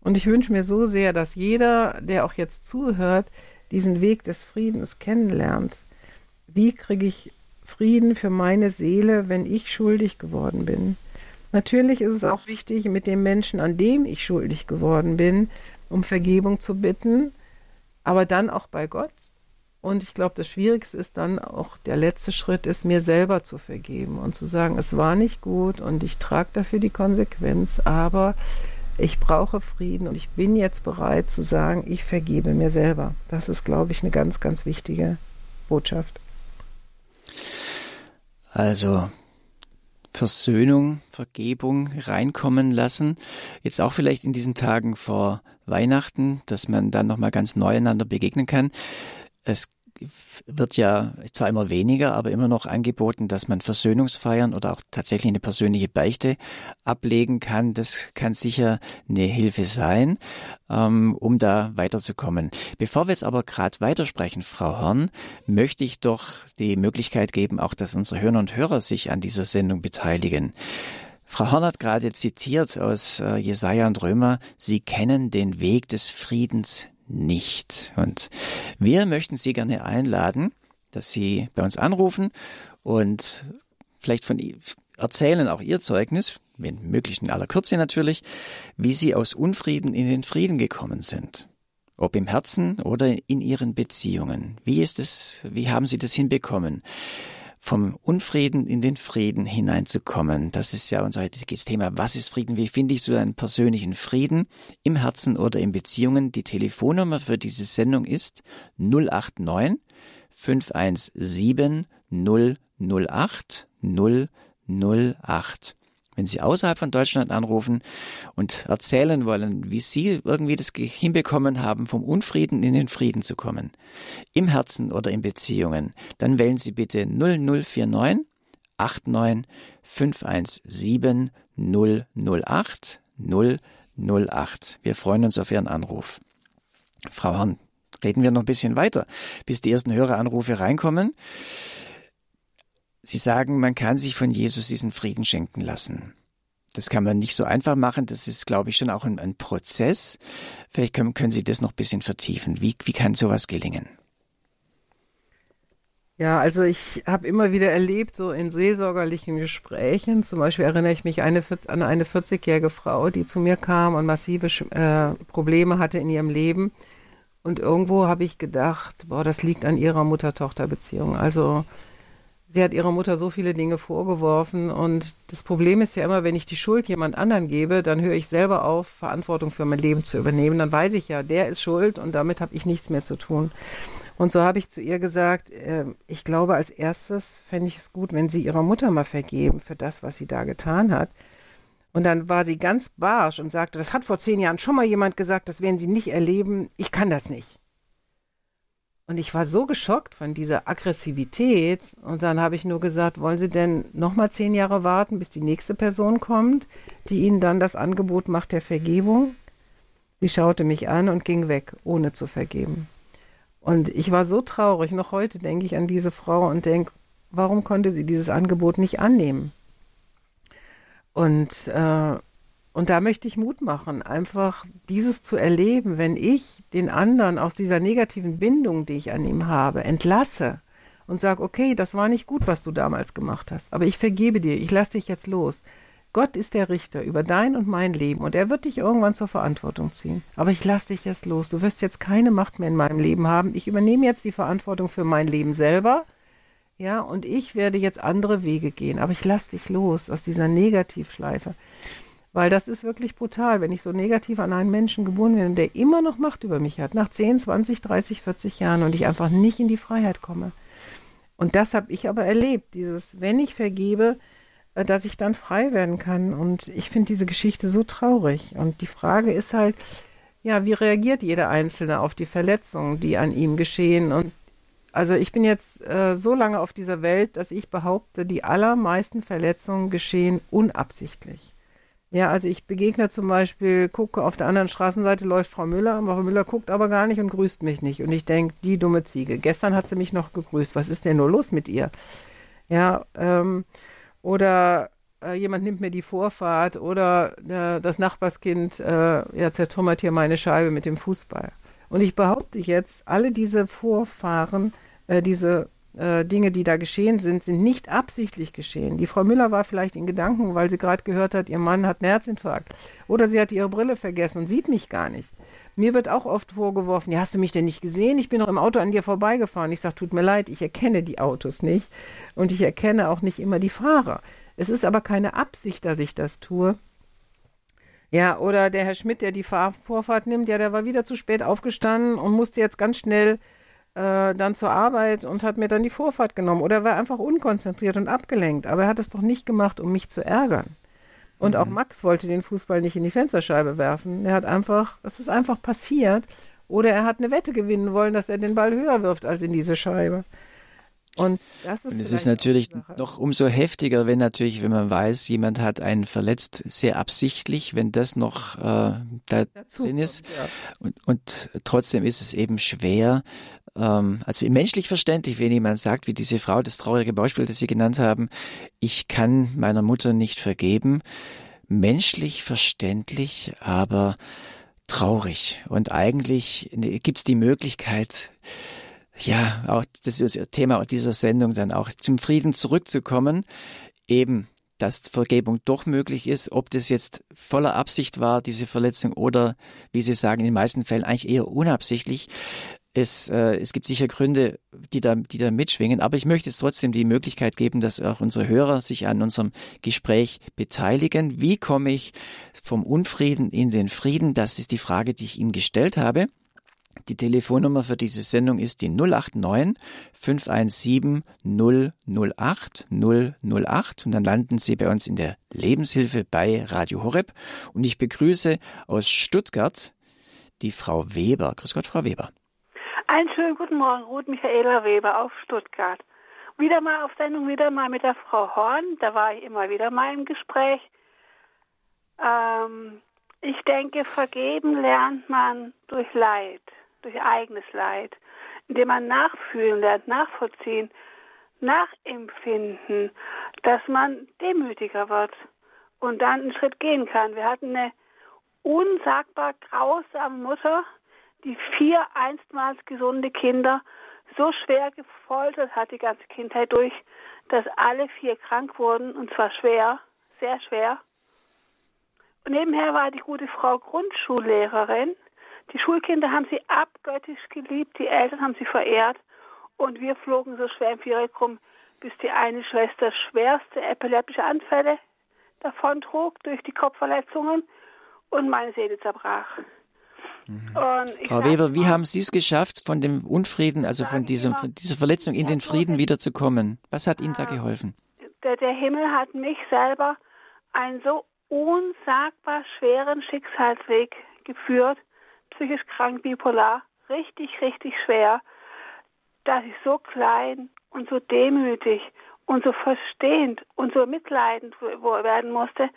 Und ich wünsche mir so sehr, dass jeder, der auch jetzt zuhört, diesen Weg des Friedens kennenlernt. Wie kriege ich Frieden für meine Seele, wenn ich schuldig geworden bin? Natürlich ist es auch wichtig, mit dem Menschen, an dem ich schuldig geworden bin, um Vergebung zu bitten, aber dann auch bei Gott. Und ich glaube, das Schwierigste ist dann auch der letzte Schritt, ist mir selber zu vergeben und zu sagen, es war nicht gut und ich trage dafür die Konsequenz, aber ich brauche Frieden und ich bin jetzt bereit zu sagen, ich vergebe mir selber. Das ist, glaube ich, eine ganz, ganz wichtige Botschaft. Also Versöhnung, Vergebung reinkommen lassen. Jetzt auch vielleicht in diesen Tagen vor Weihnachten, dass man dann nochmal ganz neu einander begegnen kann. Es wird ja zwar immer weniger, aber immer noch angeboten, dass man Versöhnungsfeiern oder auch tatsächlich eine persönliche Beichte ablegen kann. Das kann sicher eine Hilfe sein, ähm, um da weiterzukommen. Bevor wir jetzt aber gerade weitersprechen, Frau Horn, möchte ich doch die Möglichkeit geben, auch dass unsere Hörer und Hörer sich an dieser Sendung beteiligen. Frau Horn hat gerade zitiert aus äh, Jesaja und Römer, Sie kennen den Weg des Friedens nicht. Und wir möchten Sie gerne einladen, dass Sie bei uns anrufen und vielleicht von erzählen auch Ihr Zeugnis, wenn möglich in aller Kürze natürlich, wie Sie aus Unfrieden in den Frieden gekommen sind. Ob im Herzen oder in Ihren Beziehungen. Wie ist es, wie haben Sie das hinbekommen? Vom Unfrieden in den Frieden hineinzukommen. Das ist ja unser heutiges Thema. Was ist Frieden? Wie finde ich so einen persönlichen Frieden im Herzen oder in Beziehungen? Die Telefonnummer für diese Sendung ist 089 517 008 008. Wenn Sie außerhalb von Deutschland anrufen und erzählen wollen, wie Sie irgendwie das hinbekommen haben, vom Unfrieden in den Frieden zu kommen, im Herzen oder in Beziehungen, dann wählen Sie bitte 0049 89 517 008 008. Wir freuen uns auf Ihren Anruf. Frau Horn, reden wir noch ein bisschen weiter, bis die ersten Höreranrufe reinkommen. Sie sagen, man kann sich von Jesus diesen Frieden schenken lassen. Das kann man nicht so einfach machen. Das ist, glaube ich, schon auch ein, ein Prozess. Vielleicht können, können, Sie das noch ein bisschen vertiefen. Wie, wie kann sowas gelingen? Ja, also ich habe immer wieder erlebt, so in seelsorgerlichen Gesprächen, zum Beispiel erinnere ich mich eine, an eine 40-jährige Frau, die zu mir kam und massive äh, Probleme hatte in ihrem Leben. Und irgendwo habe ich gedacht, boah, das liegt an ihrer Mutter-Tochter-Beziehung. Also sie hat ihrer Mutter so viele Dinge vorgeworfen und das Problem ist ja immer, wenn ich die Schuld jemand anderen gebe, dann höre ich selber auf, Verantwortung für mein Leben zu übernehmen. Dann weiß ich ja, der ist schuld und damit habe ich nichts mehr zu tun. Und so habe ich zu ihr gesagt, äh, ich glaube, als erstes fände ich es gut, wenn sie ihrer Mutter mal vergeben für das, was sie da getan hat. Und dann war sie ganz barsch und sagte, das hat vor zehn Jahren schon mal jemand gesagt, das werden Sie nicht erleben, ich kann das nicht. Und ich war so geschockt von dieser Aggressivität. Und dann habe ich nur gesagt, wollen Sie denn nochmal zehn Jahre warten, bis die nächste Person kommt, die Ihnen dann das Angebot macht der Vergebung? Sie schaute mich an und ging weg, ohne zu vergeben. Und ich war so traurig. Noch heute denke ich an diese Frau und denke, warum konnte sie dieses Angebot nicht annehmen? Und äh, und da möchte ich Mut machen, einfach dieses zu erleben, wenn ich den anderen aus dieser negativen Bindung, die ich an ihm habe, entlasse und sage, okay, das war nicht gut, was du damals gemacht hast, aber ich vergebe dir, ich lasse dich jetzt los. Gott ist der Richter über dein und mein Leben und er wird dich irgendwann zur Verantwortung ziehen. Aber ich lasse dich jetzt los. Du wirst jetzt keine Macht mehr in meinem Leben haben. Ich übernehme jetzt die Verantwortung für mein Leben selber. Ja, und ich werde jetzt andere Wege gehen. Aber ich lasse dich los aus dieser Negativschleife. Weil das ist wirklich brutal, wenn ich so negativ an einen Menschen gebunden bin, der immer noch Macht über mich hat, nach 10, 20, 30, 40 Jahren und ich einfach nicht in die Freiheit komme. Und das habe ich aber erlebt, dieses, wenn ich vergebe, äh, dass ich dann frei werden kann. Und ich finde diese Geschichte so traurig. Und die Frage ist halt, ja, wie reagiert jeder Einzelne auf die Verletzungen, die an ihm geschehen? Und also ich bin jetzt äh, so lange auf dieser Welt, dass ich behaupte, die allermeisten Verletzungen geschehen unabsichtlich. Ja, also ich begegne zum Beispiel, gucke auf der anderen Straßenseite läuft Frau Müller, Frau Müller guckt aber gar nicht und grüßt mich nicht. Und ich denke, die dumme Ziege. Gestern hat sie mich noch gegrüßt. Was ist denn nur los mit ihr? Ja, ähm, oder äh, jemand nimmt mir die Vorfahrt oder äh, das Nachbarskind äh, ja, zertrümmert hier meine Scheibe mit dem Fußball. Und ich behaupte jetzt, alle diese Vorfahren, äh, diese äh, Dinge, die da geschehen sind, sind nicht absichtlich geschehen. Die Frau Müller war vielleicht in Gedanken, weil sie gerade gehört hat, ihr Mann hat einen Herzinfarkt. Oder sie hat ihre Brille vergessen und sieht mich gar nicht. Mir wird auch oft vorgeworfen, ja, hast du mich denn nicht gesehen? Ich bin noch im Auto an dir vorbeigefahren. Ich sage, tut mir leid, ich erkenne die Autos nicht und ich erkenne auch nicht immer die Fahrer. Es ist aber keine Absicht, dass ich das tue. Ja, oder der Herr Schmidt, der die Fahr Vorfahrt nimmt, ja, der war wieder zu spät aufgestanden und musste jetzt ganz schnell äh, dann zur Arbeit und hat mir dann die Vorfahrt genommen oder war einfach unkonzentriert und abgelenkt. Aber er hat es doch nicht gemacht, um mich zu ärgern. Und mhm. auch Max wollte den Fußball nicht in die Fensterscheibe werfen. Er hat einfach, es ist einfach passiert. Oder er hat eine Wette gewinnen wollen, dass er den Ball höher wirft als in diese Scheibe. Und das ist und es ist natürlich noch umso heftiger, wenn natürlich, wenn man weiß, jemand hat einen verletzt, sehr absichtlich, wenn das noch äh, da Dazu drin ist. ja. und, und trotzdem ist es eben schwer, ähm, also menschlich verständlich, wenn jemand sagt, wie diese Frau, das traurige Beispiel, das Sie genannt haben, ich kann meiner Mutter nicht vergeben. Menschlich verständlich, aber traurig. Und eigentlich gibt es die Möglichkeit, ja, auch das ist das Thema dieser Sendung dann auch zum Frieden zurückzukommen, eben dass Vergebung doch möglich ist, ob das jetzt voller Absicht war, diese Verletzung, oder wie Sie sagen, in den meisten Fällen eigentlich eher unabsichtlich. Es, äh, es gibt sicher Gründe, die da, die da mitschwingen, aber ich möchte jetzt trotzdem die Möglichkeit geben, dass auch unsere Hörer sich an unserem Gespräch beteiligen. Wie komme ich vom Unfrieden in den Frieden? Das ist die Frage, die ich Ihnen gestellt habe. Die Telefonnummer für diese Sendung ist die 089 517 008 008 und dann landen Sie bei uns in der Lebenshilfe bei Radio Horeb und ich begrüße aus Stuttgart die Frau Weber. Grüß Gott, Frau Weber. Einen schönen guten Morgen, Ruth Michaela Weber aus Stuttgart. Wieder mal auf Sendung, wieder mal mit der Frau Horn. Da war ich immer wieder mal im Gespräch. Ähm, ich denke, vergeben lernt man durch Leid, durch eigenes Leid, indem man nachfühlen lernt, nachvollziehen, nachempfinden, dass man demütiger wird und dann einen Schritt gehen kann. Wir hatten eine unsagbar grausame Mutter, die vier einstmals gesunde Kinder so schwer gefoltert hat die ganze Kindheit durch, dass alle vier krank wurden und zwar schwer, sehr schwer. Und nebenher war die gute Frau Grundschullehrerin. Die Schulkinder haben sie abgöttisch geliebt, die Eltern haben sie verehrt und wir flogen so schwer im Viereck rum, bis die eine Schwester schwerste epileptische Anfälle davontrug durch die Kopfverletzungen und meine Seele zerbrach. Frau Weber, wie haben Sie es geschafft, von dem Unfrieden, also von, diesem, von dieser Verletzung in den Frieden wiederzukommen? Was hat Ihnen da geholfen? Der, der Himmel hat mich selber einen so unsagbar schweren Schicksalsweg geführt, psychisch krank, bipolar, richtig, richtig schwer, dass ich so klein und so demütig und so verstehend und so mitleidend werden musste,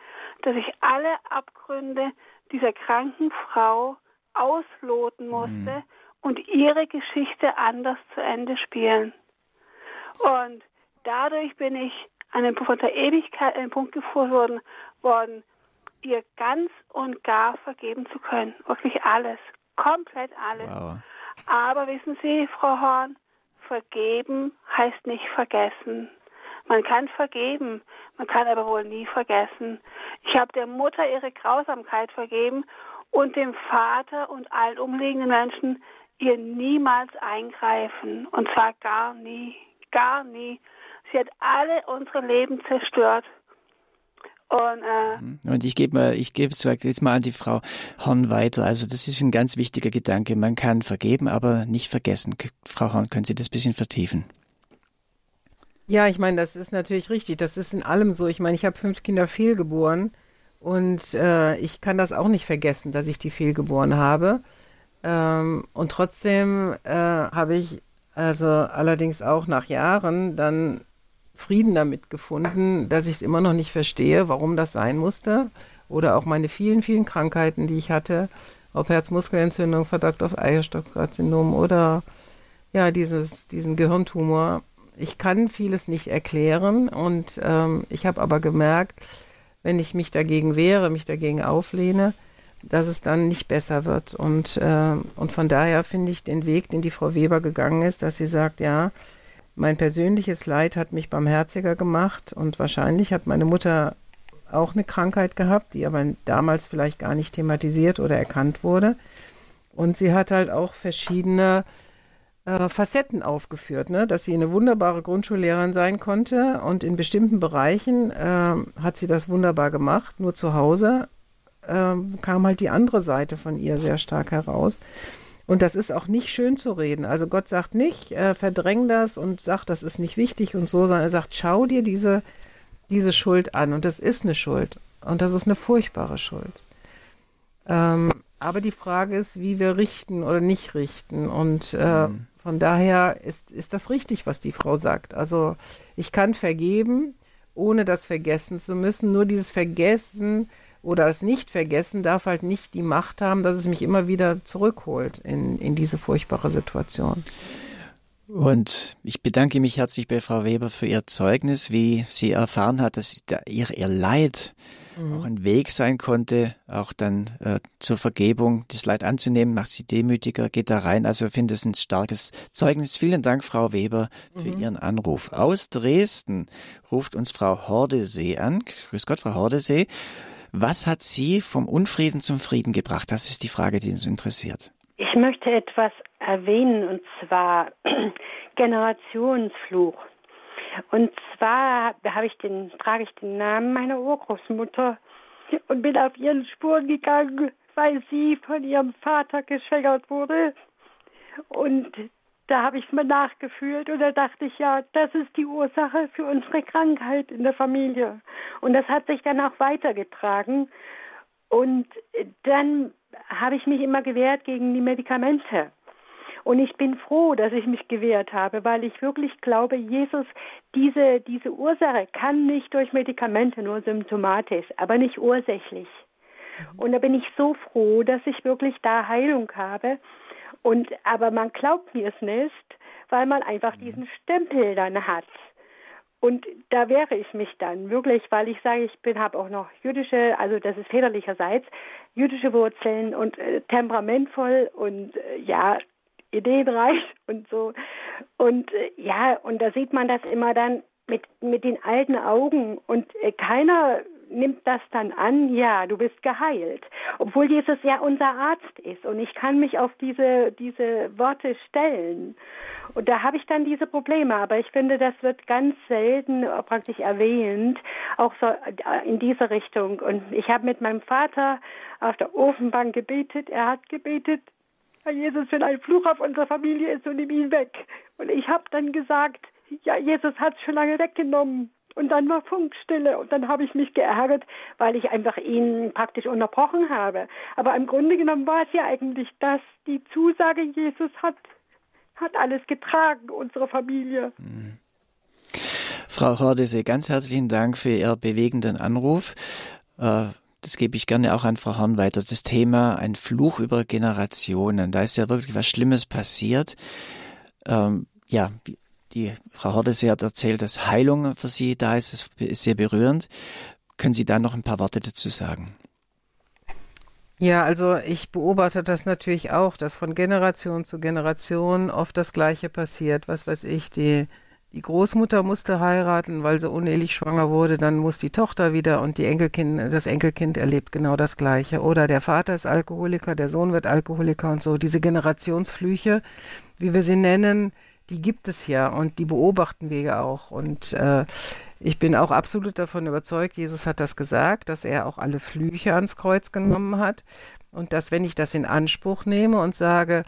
dass ich alle Abgründe dieser kranken Frau ausloten musste mhm. und ihre Geschichte anders zu Ende spielen. Und dadurch bin ich an den von der Ewigkeit an den Punkt geführt worden, worden, ihr ganz und gar vergeben zu können. Wirklich alles. Komplett alles. Wow. Aber wissen Sie, Frau Horn, vergeben heißt nicht vergessen. Man kann vergeben, man kann aber wohl nie vergessen. Ich habe der Mutter ihre Grausamkeit vergeben und dem Vater und allen umliegenden Menschen ihr niemals eingreifen. Und zwar gar nie, gar nie. Sie hat alle unsere Leben zerstört. Und, äh, mhm. und ich gebe mal, ich gebe es jetzt mal an die Frau Horn weiter. Also das ist ein ganz wichtiger Gedanke. Man kann vergeben, aber nicht vergessen. Frau Horn, können Sie das ein bisschen vertiefen? Ja, ich meine, das ist natürlich richtig. Das ist in allem so. Ich meine, ich habe fünf Kinder fehlgeboren und äh, ich kann das auch nicht vergessen, dass ich die fehlgeboren habe. Ähm, und trotzdem äh, habe ich also allerdings auch nach Jahren dann Frieden damit gefunden, dass ich es immer noch nicht verstehe, warum das sein musste. Oder auch meine vielen, vielen Krankheiten, die ich hatte, ob Herzmuskelentzündung, Verdacht auf Eierstockkarzinom oder ja, dieses, diesen Gehirntumor. Ich kann vieles nicht erklären und ähm, ich habe aber gemerkt, wenn ich mich dagegen wehre, mich dagegen auflehne, dass es dann nicht besser wird. Und, äh, und von daher finde ich den Weg, den die Frau Weber gegangen ist, dass sie sagt, ja, mein persönliches Leid hat mich barmherziger gemacht und wahrscheinlich hat meine Mutter auch eine Krankheit gehabt, die aber damals vielleicht gar nicht thematisiert oder erkannt wurde. Und sie hat halt auch verschiedene äh, Facetten aufgeführt, ne? dass sie eine wunderbare Grundschullehrerin sein konnte und in bestimmten Bereichen äh, hat sie das wunderbar gemacht. Nur zu Hause äh, kam halt die andere Seite von ihr sehr stark heraus. Und das ist auch nicht schön zu reden. Also Gott sagt nicht, äh, verdräng das und sagt, das ist nicht wichtig und so, sondern er sagt, schau dir diese, diese Schuld an. Und das ist eine Schuld. Und das ist eine furchtbare Schuld. Ähm, aber die Frage ist, wie wir richten oder nicht richten. Und äh, mhm. von daher ist, ist das richtig, was die Frau sagt. Also ich kann vergeben, ohne das vergessen zu müssen. Nur dieses Vergessen oder das Nicht-Vergessen darf halt nicht die Macht haben, dass es mich immer wieder zurückholt in, in diese furchtbare Situation. Und ich bedanke mich herzlich bei Frau Weber für ihr Zeugnis, wie sie erfahren hat, dass ihr, ihr Leid mhm. auch ein Weg sein konnte, auch dann äh, zur Vergebung, das Leid anzunehmen, macht sie demütiger, geht da rein. Also ich finde es ein starkes Zeugnis. Vielen Dank, Frau Weber, für mhm. Ihren Anruf. Aus Dresden ruft uns Frau Hordesee an. Grüß Gott, Frau Hordesee. Was hat Sie vom Unfrieden zum Frieden gebracht? Das ist die Frage, die uns interessiert. Ich möchte etwas erwähnen, und zwar Generationsfluch. Und zwar habe ich den, trage ich den Namen meiner Urgroßmutter und bin auf ihren Spuren gegangen, weil sie von ihrem Vater geschwängert wurde. Und da habe ich es mal nachgefühlt und da dachte ich, ja, das ist die Ursache für unsere Krankheit in der Familie. Und das hat sich dann auch weitergetragen. Und dann habe ich mich immer gewehrt gegen die Medikamente. Und ich bin froh, dass ich mich gewehrt habe, weil ich wirklich glaube, Jesus, diese, diese Ursache kann nicht durch Medikamente, nur symptomatisch, aber nicht ursächlich. Und da bin ich so froh, dass ich wirklich da Heilung habe. Und, aber man glaubt mir es nicht, weil man einfach diesen Stempel dann hat. Und da wehre ich mich dann wirklich, weil ich sage, ich bin, habe auch noch jüdische, also das ist väterlicherseits, jüdische Wurzeln und äh, temperamentvoll und äh, ja, ideenreich und so. Und äh, ja, und da sieht man das immer dann mit, mit den alten Augen und äh, keiner nimmt das dann an, ja, du bist geheilt. Obwohl Jesus ja unser Arzt ist und ich kann mich auf diese, diese Worte stellen. Und da habe ich dann diese Probleme, aber ich finde, das wird ganz selten praktisch erwähnt, auch so äh, in diese Richtung. Und ich habe mit meinem Vater auf der Ofenbank gebetet, er hat gebetet, Herr Jesus, wenn ein Fluch auf unserer Familie ist, so nimm ihn weg. Und ich habe dann gesagt, ja, Jesus hat es schon lange weggenommen. Und dann war Funkstille und dann habe ich mich geärgert, weil ich einfach ihn praktisch unterbrochen habe. Aber im Grunde genommen war es ja eigentlich das, die Zusage, Jesus hat, hat alles getragen, unsere Familie. Mhm. Frau Hordese, ganz herzlichen Dank für Ihren bewegenden Anruf. Äh, das gebe ich gerne auch an Frau Horn weiter, das Thema ein Fluch über Generationen. Da ist ja wirklich was Schlimmes passiert. Ähm, ja, die Frau Hordese hat erzählt, dass Heilung für sie da ist. Das ist sehr berührend. Können Sie da noch ein paar Worte dazu sagen? Ja, also ich beobachte das natürlich auch, dass von Generation zu Generation oft das Gleiche passiert. Was weiß ich, die die Großmutter musste heiraten, weil sie unehelich schwanger wurde, dann muss die Tochter wieder und die Enkelkind, das Enkelkind erlebt genau das Gleiche. Oder der Vater ist Alkoholiker, der Sohn wird Alkoholiker und so. Diese Generationsflüche, wie wir sie nennen, die gibt es ja und die beobachten wir ja auch. Und äh, ich bin auch absolut davon überzeugt, Jesus hat das gesagt, dass er auch alle Flüche ans Kreuz genommen hat. Und dass, wenn ich das in Anspruch nehme und sage,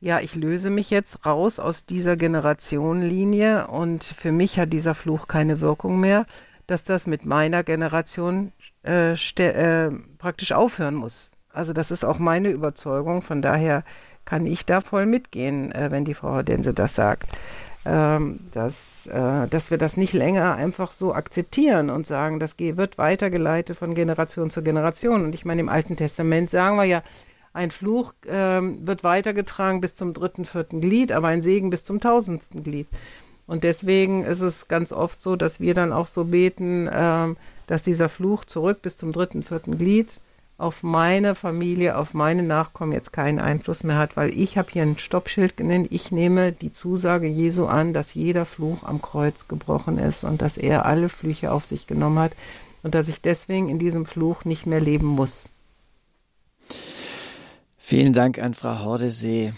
ja, ich löse mich jetzt raus aus dieser Generationenlinie und für mich hat dieser Fluch keine Wirkung mehr, dass das mit meiner Generation äh, äh, praktisch aufhören muss. Also das ist auch meine Überzeugung. Von daher kann ich da voll mitgehen, äh, wenn die Frau Dense das sagt. Ähm, dass, äh, dass wir das nicht länger einfach so akzeptieren und sagen, das wird weitergeleitet von Generation zu Generation. Und ich meine, im Alten Testament sagen wir ja, ein Fluch ähm, wird weitergetragen bis zum dritten, vierten Glied, aber ein Segen bis zum tausendsten Glied. Und deswegen ist es ganz oft so, dass wir dann auch so beten, ähm, dass dieser Fluch zurück bis zum dritten, vierten Glied auf meine Familie, auf meine Nachkommen jetzt keinen Einfluss mehr hat, weil ich habe hier ein Stoppschild genannt. Ich nehme die Zusage Jesu an, dass jeder Fluch am Kreuz gebrochen ist und dass er alle Flüche auf sich genommen hat und dass ich deswegen in diesem Fluch nicht mehr leben muss. Vielen Dank an Frau Hordesee.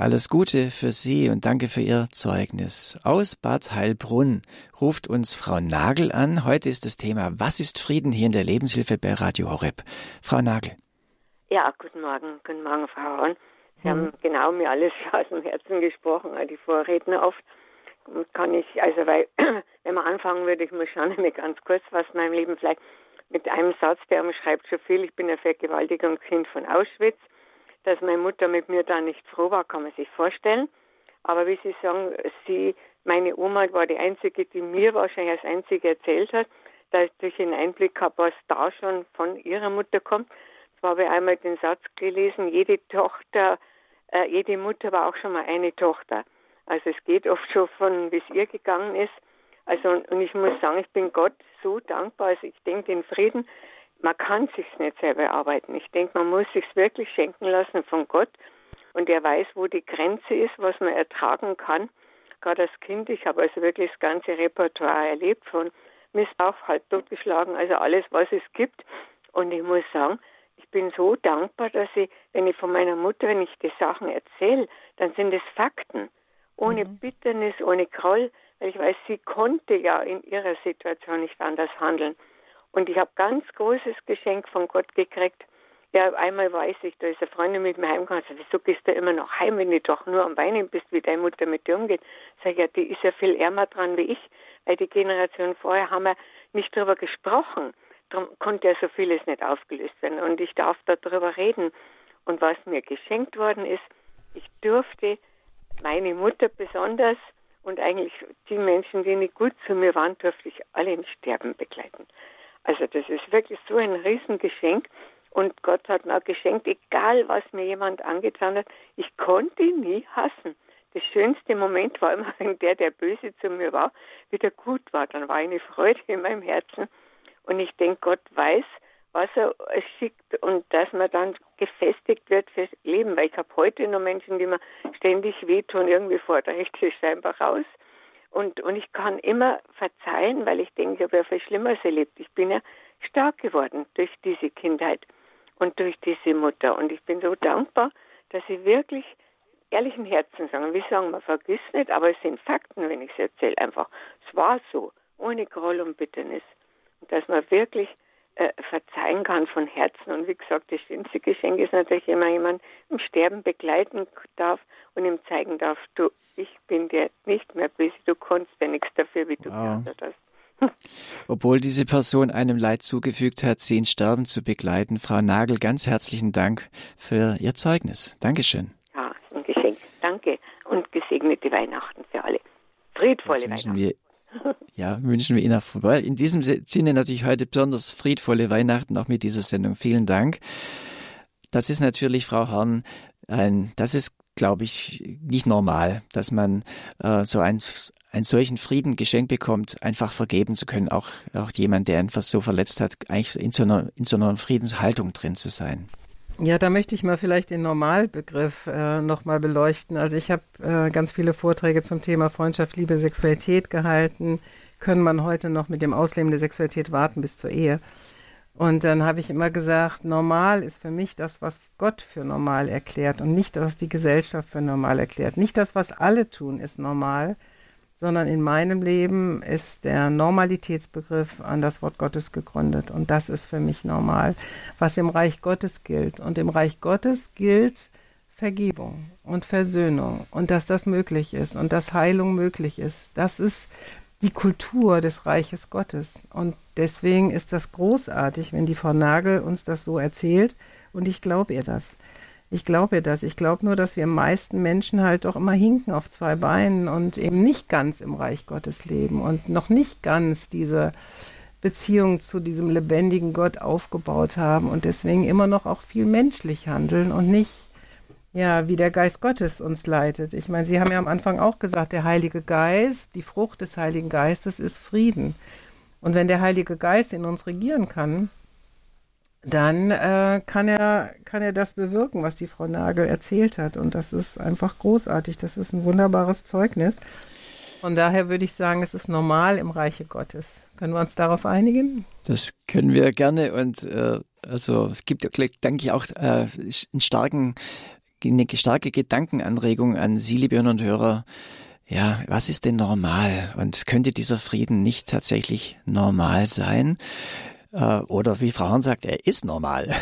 Alles Gute für Sie und danke für Ihr Zeugnis. Aus Bad Heilbrunn ruft uns Frau Nagel an. Heute ist das Thema Was ist Frieden hier in der Lebenshilfe bei Radio Horeb. Frau Nagel. Ja, guten Morgen. Guten Morgen, Frau Horn. Sie mhm. haben genau mir alles aus dem Herzen gesprochen, die Vorredner oft. Und kann ich, also weil, wenn man anfangen würde, ich muss schauen, mir ganz kurz was in meinem Leben vielleicht mit einem Satz, der umschreibt schon viel. Ich bin ein Vergewaltigungskind von Auschwitz. Dass meine Mutter mit mir da nicht froh war, kann man sich vorstellen. Aber wie Sie sagen, sie, meine Oma war die einzige, die mir wahrscheinlich als einzige erzählt hat, dass ich einen Einblick habe, was da schon von ihrer Mutter kommt. Zwar habe ich einmal den Satz gelesen, jede Tochter, äh, jede Mutter war auch schon mal eine Tochter. Also es geht oft schon von, wie es ihr gegangen ist. Also und ich muss sagen, ich bin Gott so dankbar. Also ich denke, den Frieden, man kann sich's nicht selber erarbeiten. Ich denke, man muss sich's wirklich schenken lassen von Gott. Und er weiß, wo die Grenze ist, was man ertragen kann. Gerade als Kind, ich habe also wirklich das ganze Repertoire erlebt von Missbrauch, halb totgeschlagen, also alles, was es gibt. Und ich muss sagen, ich bin so dankbar, dass ich, wenn ich von meiner Mutter, wenn ich die Sachen erzähle, dann sind es Fakten. Ohne mhm. Bitternis, ohne Groll, weil ich weiß, sie konnte ja in ihrer Situation nicht anders handeln. Und ich habe ganz großes Geschenk von Gott gekriegt. Ja, einmal weiß ich, da ist eine Freundin mit mir heimgekommen. Also, wieso gehst du immer noch heim, wenn du doch nur am Weinen bist, wie deine Mutter mit dir umgeht? Sag ich, ja, die ist ja viel ärmer dran wie ich, weil die Generation vorher haben wir nicht darüber gesprochen. Darum konnte ja so vieles nicht aufgelöst werden. Und ich darf darüber reden. Und was mir geschenkt worden ist, ich durfte meine Mutter besonders und eigentlich die Menschen, die nicht gut zu mir waren, durfte ich alle im Sterben begleiten. Also das ist wirklich so ein Riesengeschenk. Und Gott hat mir geschenkt, egal was mir jemand angetan hat, ich konnte ihn nie hassen. Das schönste Moment war immer, wenn der, der böse zu mir war, wieder gut war. Dann war eine Freude in meinem Herzen. Und ich denke, Gott weiß, was er schickt und dass man dann gefestigt wird fürs Leben. Weil ich habe heute noch Menschen, die mir ständig wehtun, irgendwie fordere ich das scheinbar raus. Und, und ich kann immer verzeihen, weil ich denke, ich habe ja viel Schlimmeres erlebt. Ich bin ja stark geworden durch diese Kindheit und durch diese Mutter. Und ich bin so dankbar, dass sie wirklich ehrlichen Herzen sagen. Wir sagen, man vergisst nicht, aber es sind Fakten, wenn ich es erzähle. Einfach, es war so, ohne Groll und Bitternis. Und dass man wirklich äh, verzeihen kann von Herzen. Und wie gesagt, das schönste Geschenk ist natürlich, wenn man jemanden im Sterben begleiten darf und ihm zeigen darf, du, ich bin dir nicht mehr böse, du konntest ja nichts dafür, wie du wow. gehandelt hast. Obwohl diese Person einem Leid zugefügt hat, sie ins Sterben zu begleiten. Frau Nagel, ganz herzlichen Dank für Ihr Zeugnis. Dankeschön. Ja, ein Geschenk. Danke und gesegnete Weihnachten für alle. Friedvolle Weihnachten. Ja, wünschen wir Ihnen weil in diesem Sinne natürlich heute besonders friedvolle Weihnachten auch mit dieser Sendung. Vielen Dank. Das ist natürlich, Frau Horn, ein, das ist, glaube ich, nicht normal, dass man äh, so ein, einen solchen Frieden geschenkt bekommt, einfach vergeben zu können, auch, auch jemand, der einfach so verletzt hat, eigentlich in so einer, in so einer Friedenshaltung drin zu sein. Ja, da möchte ich mal vielleicht den Normalbegriff äh, nochmal beleuchten. Also ich habe äh, ganz viele Vorträge zum Thema Freundschaft, Liebe, Sexualität gehalten. Können man heute noch mit dem Ausleben der Sexualität warten bis zur Ehe? Und dann habe ich immer gesagt, normal ist für mich das, was Gott für normal erklärt und nicht, was die Gesellschaft für normal erklärt. Nicht das, was alle tun, ist normal, sondern in meinem Leben ist der Normalitätsbegriff an das Wort Gottes gegründet. Und das ist für mich normal, was im Reich Gottes gilt. Und im Reich Gottes gilt Vergebung und Versöhnung und dass das möglich ist und dass Heilung möglich ist. Das ist die Kultur des Reiches Gottes. Und deswegen ist das großartig, wenn die Frau Nagel uns das so erzählt. Und ich glaube ihr das. Ich glaube das. Ich glaube nur, dass wir meisten Menschen halt doch immer hinken auf zwei Beinen und eben nicht ganz im Reich Gottes leben und noch nicht ganz diese Beziehung zu diesem lebendigen Gott aufgebaut haben und deswegen immer noch auch viel menschlich handeln und nicht ja, wie der Geist Gottes uns leitet. Ich meine, Sie haben ja am Anfang auch gesagt, der Heilige Geist, die Frucht des Heiligen Geistes ist Frieden. Und wenn der Heilige Geist in uns regieren kann, dann äh, kann, er, kann er das bewirken, was die Frau Nagel erzählt hat. Und das ist einfach großartig. Das ist ein wunderbares Zeugnis. Von daher würde ich sagen, es ist normal im Reiche Gottes. Können wir uns darauf einigen? Das können wir gerne. Und äh, also es gibt, denke ich, auch äh, einen starken, eine starke Gedankenanregung an Sie, liebe Hörer und Hörer. Ja, was ist denn normal? Und könnte dieser Frieden nicht tatsächlich normal sein? Äh, oder wie Frau Hahn sagt, er ist normal.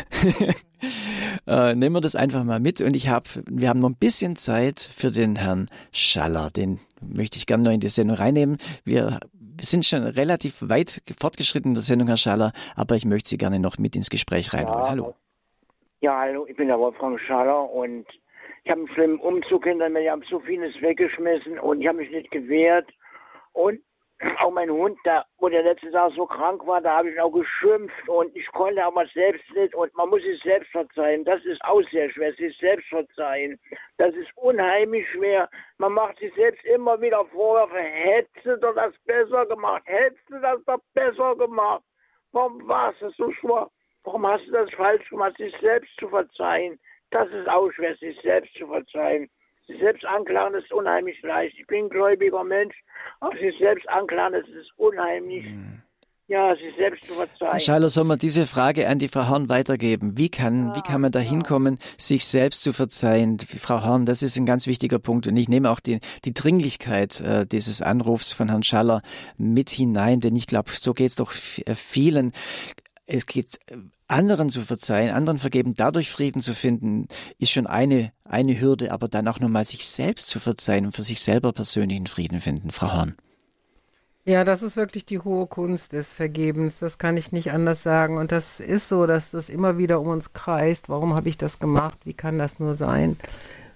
äh, nehmen wir das einfach mal mit. Und ich habe, wir haben noch ein bisschen Zeit für den Herrn Schaller. Den möchte ich gerne noch in die Sendung reinnehmen. Wir wir sind schon relativ weit fortgeschritten in der Sendung, Herr Schaller, aber ich möchte Sie gerne noch mit ins Gespräch reinholen. Ja, hallo. Ja, hallo, ich bin der Wolfgang Schaller und ich habe einen schlimmen Umzug hinter mir. Ich habe so vieles weggeschmissen und ich habe mich nicht gewehrt. Und auch mein Hund, da, wo der letzte Tag so krank war, da habe ich auch geschimpft und ich konnte aber selbst nicht und man muss sich selbst verzeihen. Das ist auch sehr schwer, sich selbst verzeihen. Das ist unheimlich schwer. Man macht sich selbst immer wieder Vorwürfe, hättest du das besser gemacht, hättest du das doch besser gemacht. Warum war es so schwer? Warum hast du das falsch gemacht, sich selbst zu verzeihen? Das ist auch schwer, sich selbst zu verzeihen. Sich selbst anklagen ist unheimlich leicht. Ich bin ein gläubiger Mensch, aber sich selbst anklagen, das ist unheimlich. Mhm. Ja, sich selbst zu verzeihen. Herr Scheiler, soll man diese Frage an die Frau Horn weitergeben? Wie kann, ja, wie kann man da hinkommen, ja. sich selbst zu verzeihen? Frau Horn, das ist ein ganz wichtiger Punkt. Und ich nehme auch die, die Dringlichkeit äh, dieses Anrufs von Herrn Schaller mit hinein, denn ich glaube, so geht es doch äh, vielen. Es geht äh, anderen zu verzeihen, anderen vergeben, dadurch Frieden zu finden, ist schon eine, eine Hürde, aber dann auch nochmal sich selbst zu verzeihen und für sich selber persönlichen Frieden finden. Frau Horn. Ja, das ist wirklich die hohe Kunst des Vergebens. Das kann ich nicht anders sagen. Und das ist so, dass das immer wieder um uns kreist. Warum habe ich das gemacht? Wie kann das nur sein?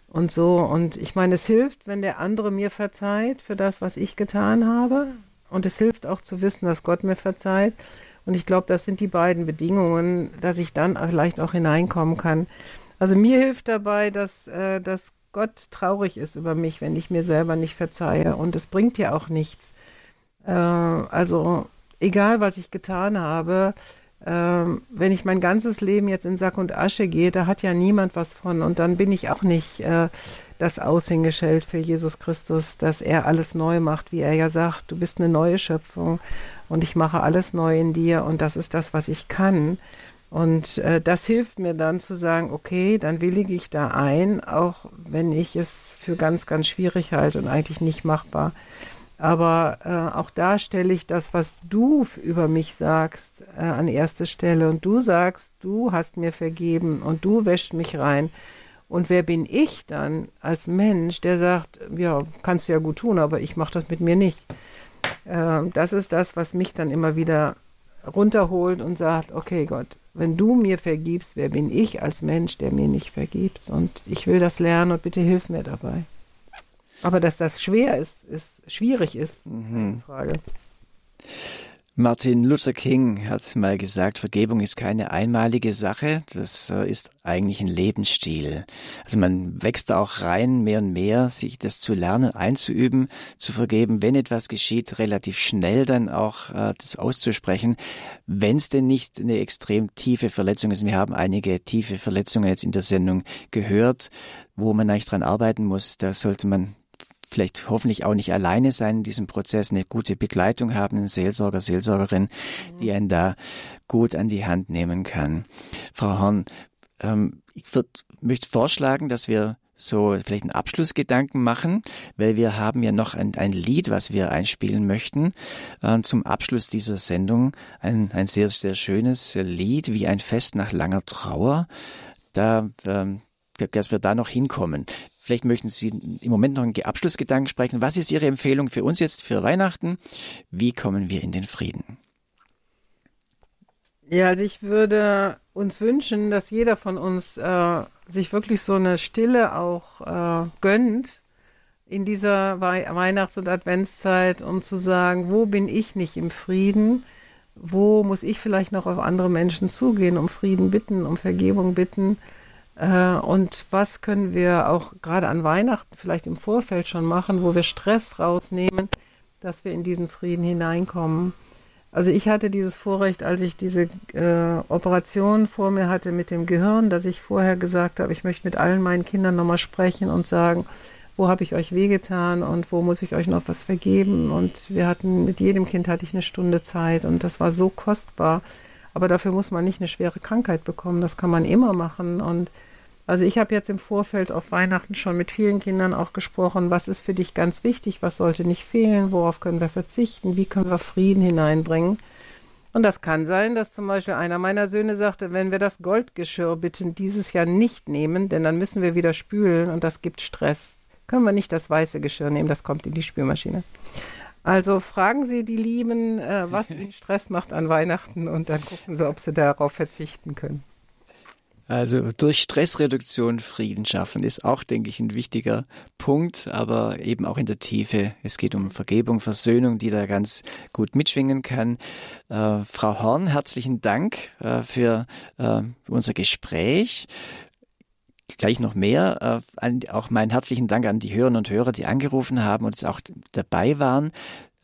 Und so. Und ich meine, es hilft, wenn der andere mir verzeiht für das, was ich getan habe. Und es hilft auch zu wissen, dass Gott mir verzeiht. Und ich glaube, das sind die beiden Bedingungen, dass ich dann vielleicht auch hineinkommen kann. Also mir hilft dabei, dass, äh, dass Gott traurig ist über mich, wenn ich mir selber nicht verzeihe. Und es bringt ja auch nichts. Äh, also egal, was ich getan habe, äh, wenn ich mein ganzes Leben jetzt in Sack und Asche gehe, da hat ja niemand was von. Und dann bin ich auch nicht äh, das Aushängeschild für Jesus Christus, dass er alles neu macht, wie er ja sagt, du bist eine neue Schöpfung und ich mache alles neu in dir und das ist das, was ich kann. Und äh, das hilft mir dann zu sagen, okay, dann willige ich da ein, auch wenn ich es für ganz, ganz schwierig halte und eigentlich nicht machbar. Aber äh, auch da stelle ich das, was du über mich sagst, äh, an erste Stelle. Und du sagst, du hast mir vergeben und du wäscht mich rein. Und wer bin ich dann als Mensch, der sagt, ja, kannst du ja gut tun, aber ich mache das mit mir nicht. Äh, das ist das, was mich dann immer wieder runterholt und sagt, okay Gott, wenn du mir vergibst, wer bin ich als Mensch, der mir nicht vergibt? Und ich will das lernen und bitte hilf mir dabei. Aber dass das schwer ist, ist schwierig ist, mhm. Frage. Martin Luther King hat mal gesagt, Vergebung ist keine einmalige Sache, das äh, ist eigentlich ein Lebensstil. Also man wächst da auch rein, mehr und mehr, sich das zu lernen, einzuüben, zu vergeben, wenn etwas geschieht, relativ schnell dann auch äh, das auszusprechen, wenn es denn nicht eine extrem tiefe Verletzung ist. Wir haben einige tiefe Verletzungen jetzt in der Sendung gehört, wo man eigentlich dran arbeiten muss. Da sollte man vielleicht hoffentlich auch nicht alleine sein in diesem Prozess, eine gute Begleitung haben, einen Seelsorger, Seelsorgerin, mhm. die einen da gut an die Hand nehmen kann. Frau Horn, ähm, ich würd, möchte vorschlagen, dass wir so vielleicht einen Abschlussgedanken machen, weil wir haben ja noch ein, ein Lied, was wir einspielen möchten äh, zum Abschluss dieser Sendung. Ein, ein sehr, sehr schönes Lied, wie ein Fest nach langer Trauer. Da, ähm, dass wir da noch hinkommen. Vielleicht möchten Sie im Moment noch einen Abschlussgedanken sprechen. Was ist Ihre Empfehlung für uns jetzt für Weihnachten? Wie kommen wir in den Frieden? Ja, also ich würde uns wünschen, dass jeder von uns äh, sich wirklich so eine Stille auch äh, gönnt in dieser Wei Weihnachts- und Adventszeit, um zu sagen, wo bin ich nicht im Frieden? Wo muss ich vielleicht noch auf andere Menschen zugehen, um Frieden bitten, um Vergebung bitten? Äh, und was können wir auch gerade an Weihnachten vielleicht im Vorfeld schon machen, wo wir Stress rausnehmen, dass wir in diesen Frieden hineinkommen. Also ich hatte dieses Vorrecht, als ich diese äh, Operation vor mir hatte mit dem Gehirn, dass ich vorher gesagt habe, ich möchte mit allen meinen Kindern nochmal sprechen und sagen, wo habe ich euch wehgetan und wo muss ich euch noch was vergeben. Und wir hatten, mit jedem Kind hatte ich eine Stunde Zeit und das war so kostbar. Aber dafür muss man nicht eine schwere Krankheit bekommen. Das kann man immer machen. Und also ich habe jetzt im Vorfeld auf Weihnachten schon mit vielen Kindern auch gesprochen, was ist für dich ganz wichtig, was sollte nicht fehlen, worauf können wir verzichten, wie können wir Frieden hineinbringen. Und das kann sein, dass zum Beispiel einer meiner Söhne sagte, wenn wir das Goldgeschirr bitte dieses Jahr nicht nehmen, denn dann müssen wir wieder spülen und das gibt Stress. Können wir nicht das weiße Geschirr nehmen, das kommt in die Spülmaschine. Also fragen Sie die Lieben, äh, was ihnen Stress macht an Weihnachten und dann gucken Sie, ob Sie darauf verzichten können. Also durch Stressreduktion Frieden schaffen ist auch, denke ich, ein wichtiger Punkt, aber eben auch in der Tiefe. Es geht um Vergebung, Versöhnung, die da ganz gut mitschwingen kann. Äh, Frau Horn, herzlichen Dank äh, für äh, unser Gespräch. Gleich noch mehr. Äh, auch meinen herzlichen Dank an die Hörerinnen und Hörer, die angerufen haben und auch dabei waren.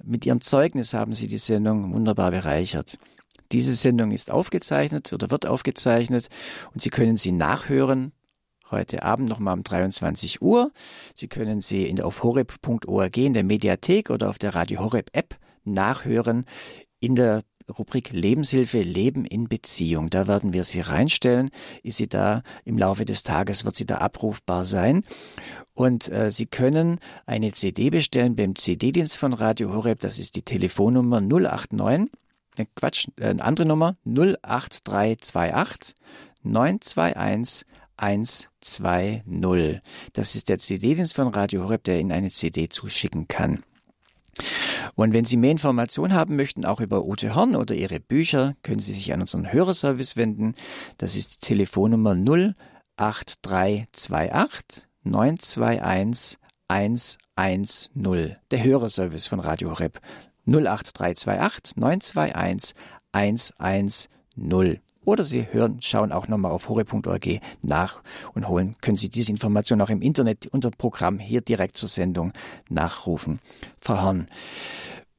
Mit ihrem Zeugnis haben sie die Sendung wunderbar bereichert. Diese Sendung ist aufgezeichnet oder wird aufgezeichnet und Sie können sie nachhören. Heute Abend nochmal um 23 Uhr. Sie können sie in, auf horeb.org in der Mediathek oder auf der Radio Horeb App nachhören in der Rubrik Lebenshilfe Leben in Beziehung. Da werden wir sie reinstellen. Ist sie da im Laufe des Tages, wird sie da abrufbar sein. Und äh, Sie können eine CD bestellen beim CD-Dienst von Radio Horeb. Das ist die Telefonnummer 089 äh, Quatsch, äh, eine andere Nummer 08328 921 120. Das ist der CD-Dienst von Radio Horeb, der Ihnen eine CD zuschicken kann. Und wenn Sie mehr Informationen haben möchten, auch über Ute Horn oder ihre Bücher, können Sie sich an unseren Hörerservice wenden. Das ist die Telefonnummer 08328 921 110. Der Hörerservice von Radio Horeb 08328 921 110. Oder Sie hören, schauen auch nochmal auf hore.org nach und holen, können Sie diese Information auch im Internet unter Programm hier direkt zur Sendung nachrufen. Frau Horn,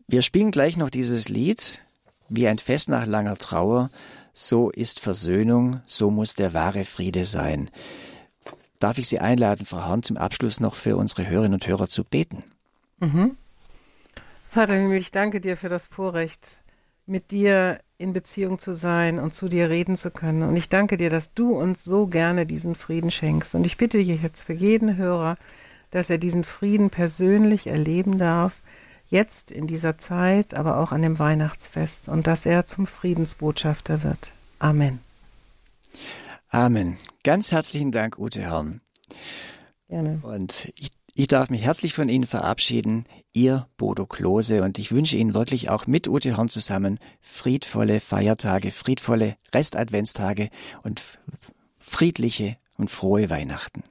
wir spielen gleich noch dieses Lied, wie ein Fest nach langer Trauer, so ist Versöhnung, so muss der wahre Friede sein. Darf ich Sie einladen, Frau Horn, zum Abschluss noch für unsere Hörerinnen und Hörer zu beten? Mhm. Vater Himmel, ich danke dir für das Vorrecht, mit dir in Beziehung zu sein und zu dir reden zu können. Und ich danke dir, dass du uns so gerne diesen Frieden schenkst. Und ich bitte dich jetzt für jeden Hörer, dass er diesen Frieden persönlich erleben darf, jetzt in dieser Zeit, aber auch an dem Weihnachtsfest und dass er zum Friedensbotschafter wird. Amen. Amen. Ganz herzlichen Dank, Ute Herrn. Gerne. Und ich ich darf mich herzlich von Ihnen verabschieden, Ihr Bodo Klose, und ich wünsche Ihnen wirklich auch mit Ute Horn zusammen friedvolle Feiertage, friedvolle Restadventstage und friedliche und frohe Weihnachten.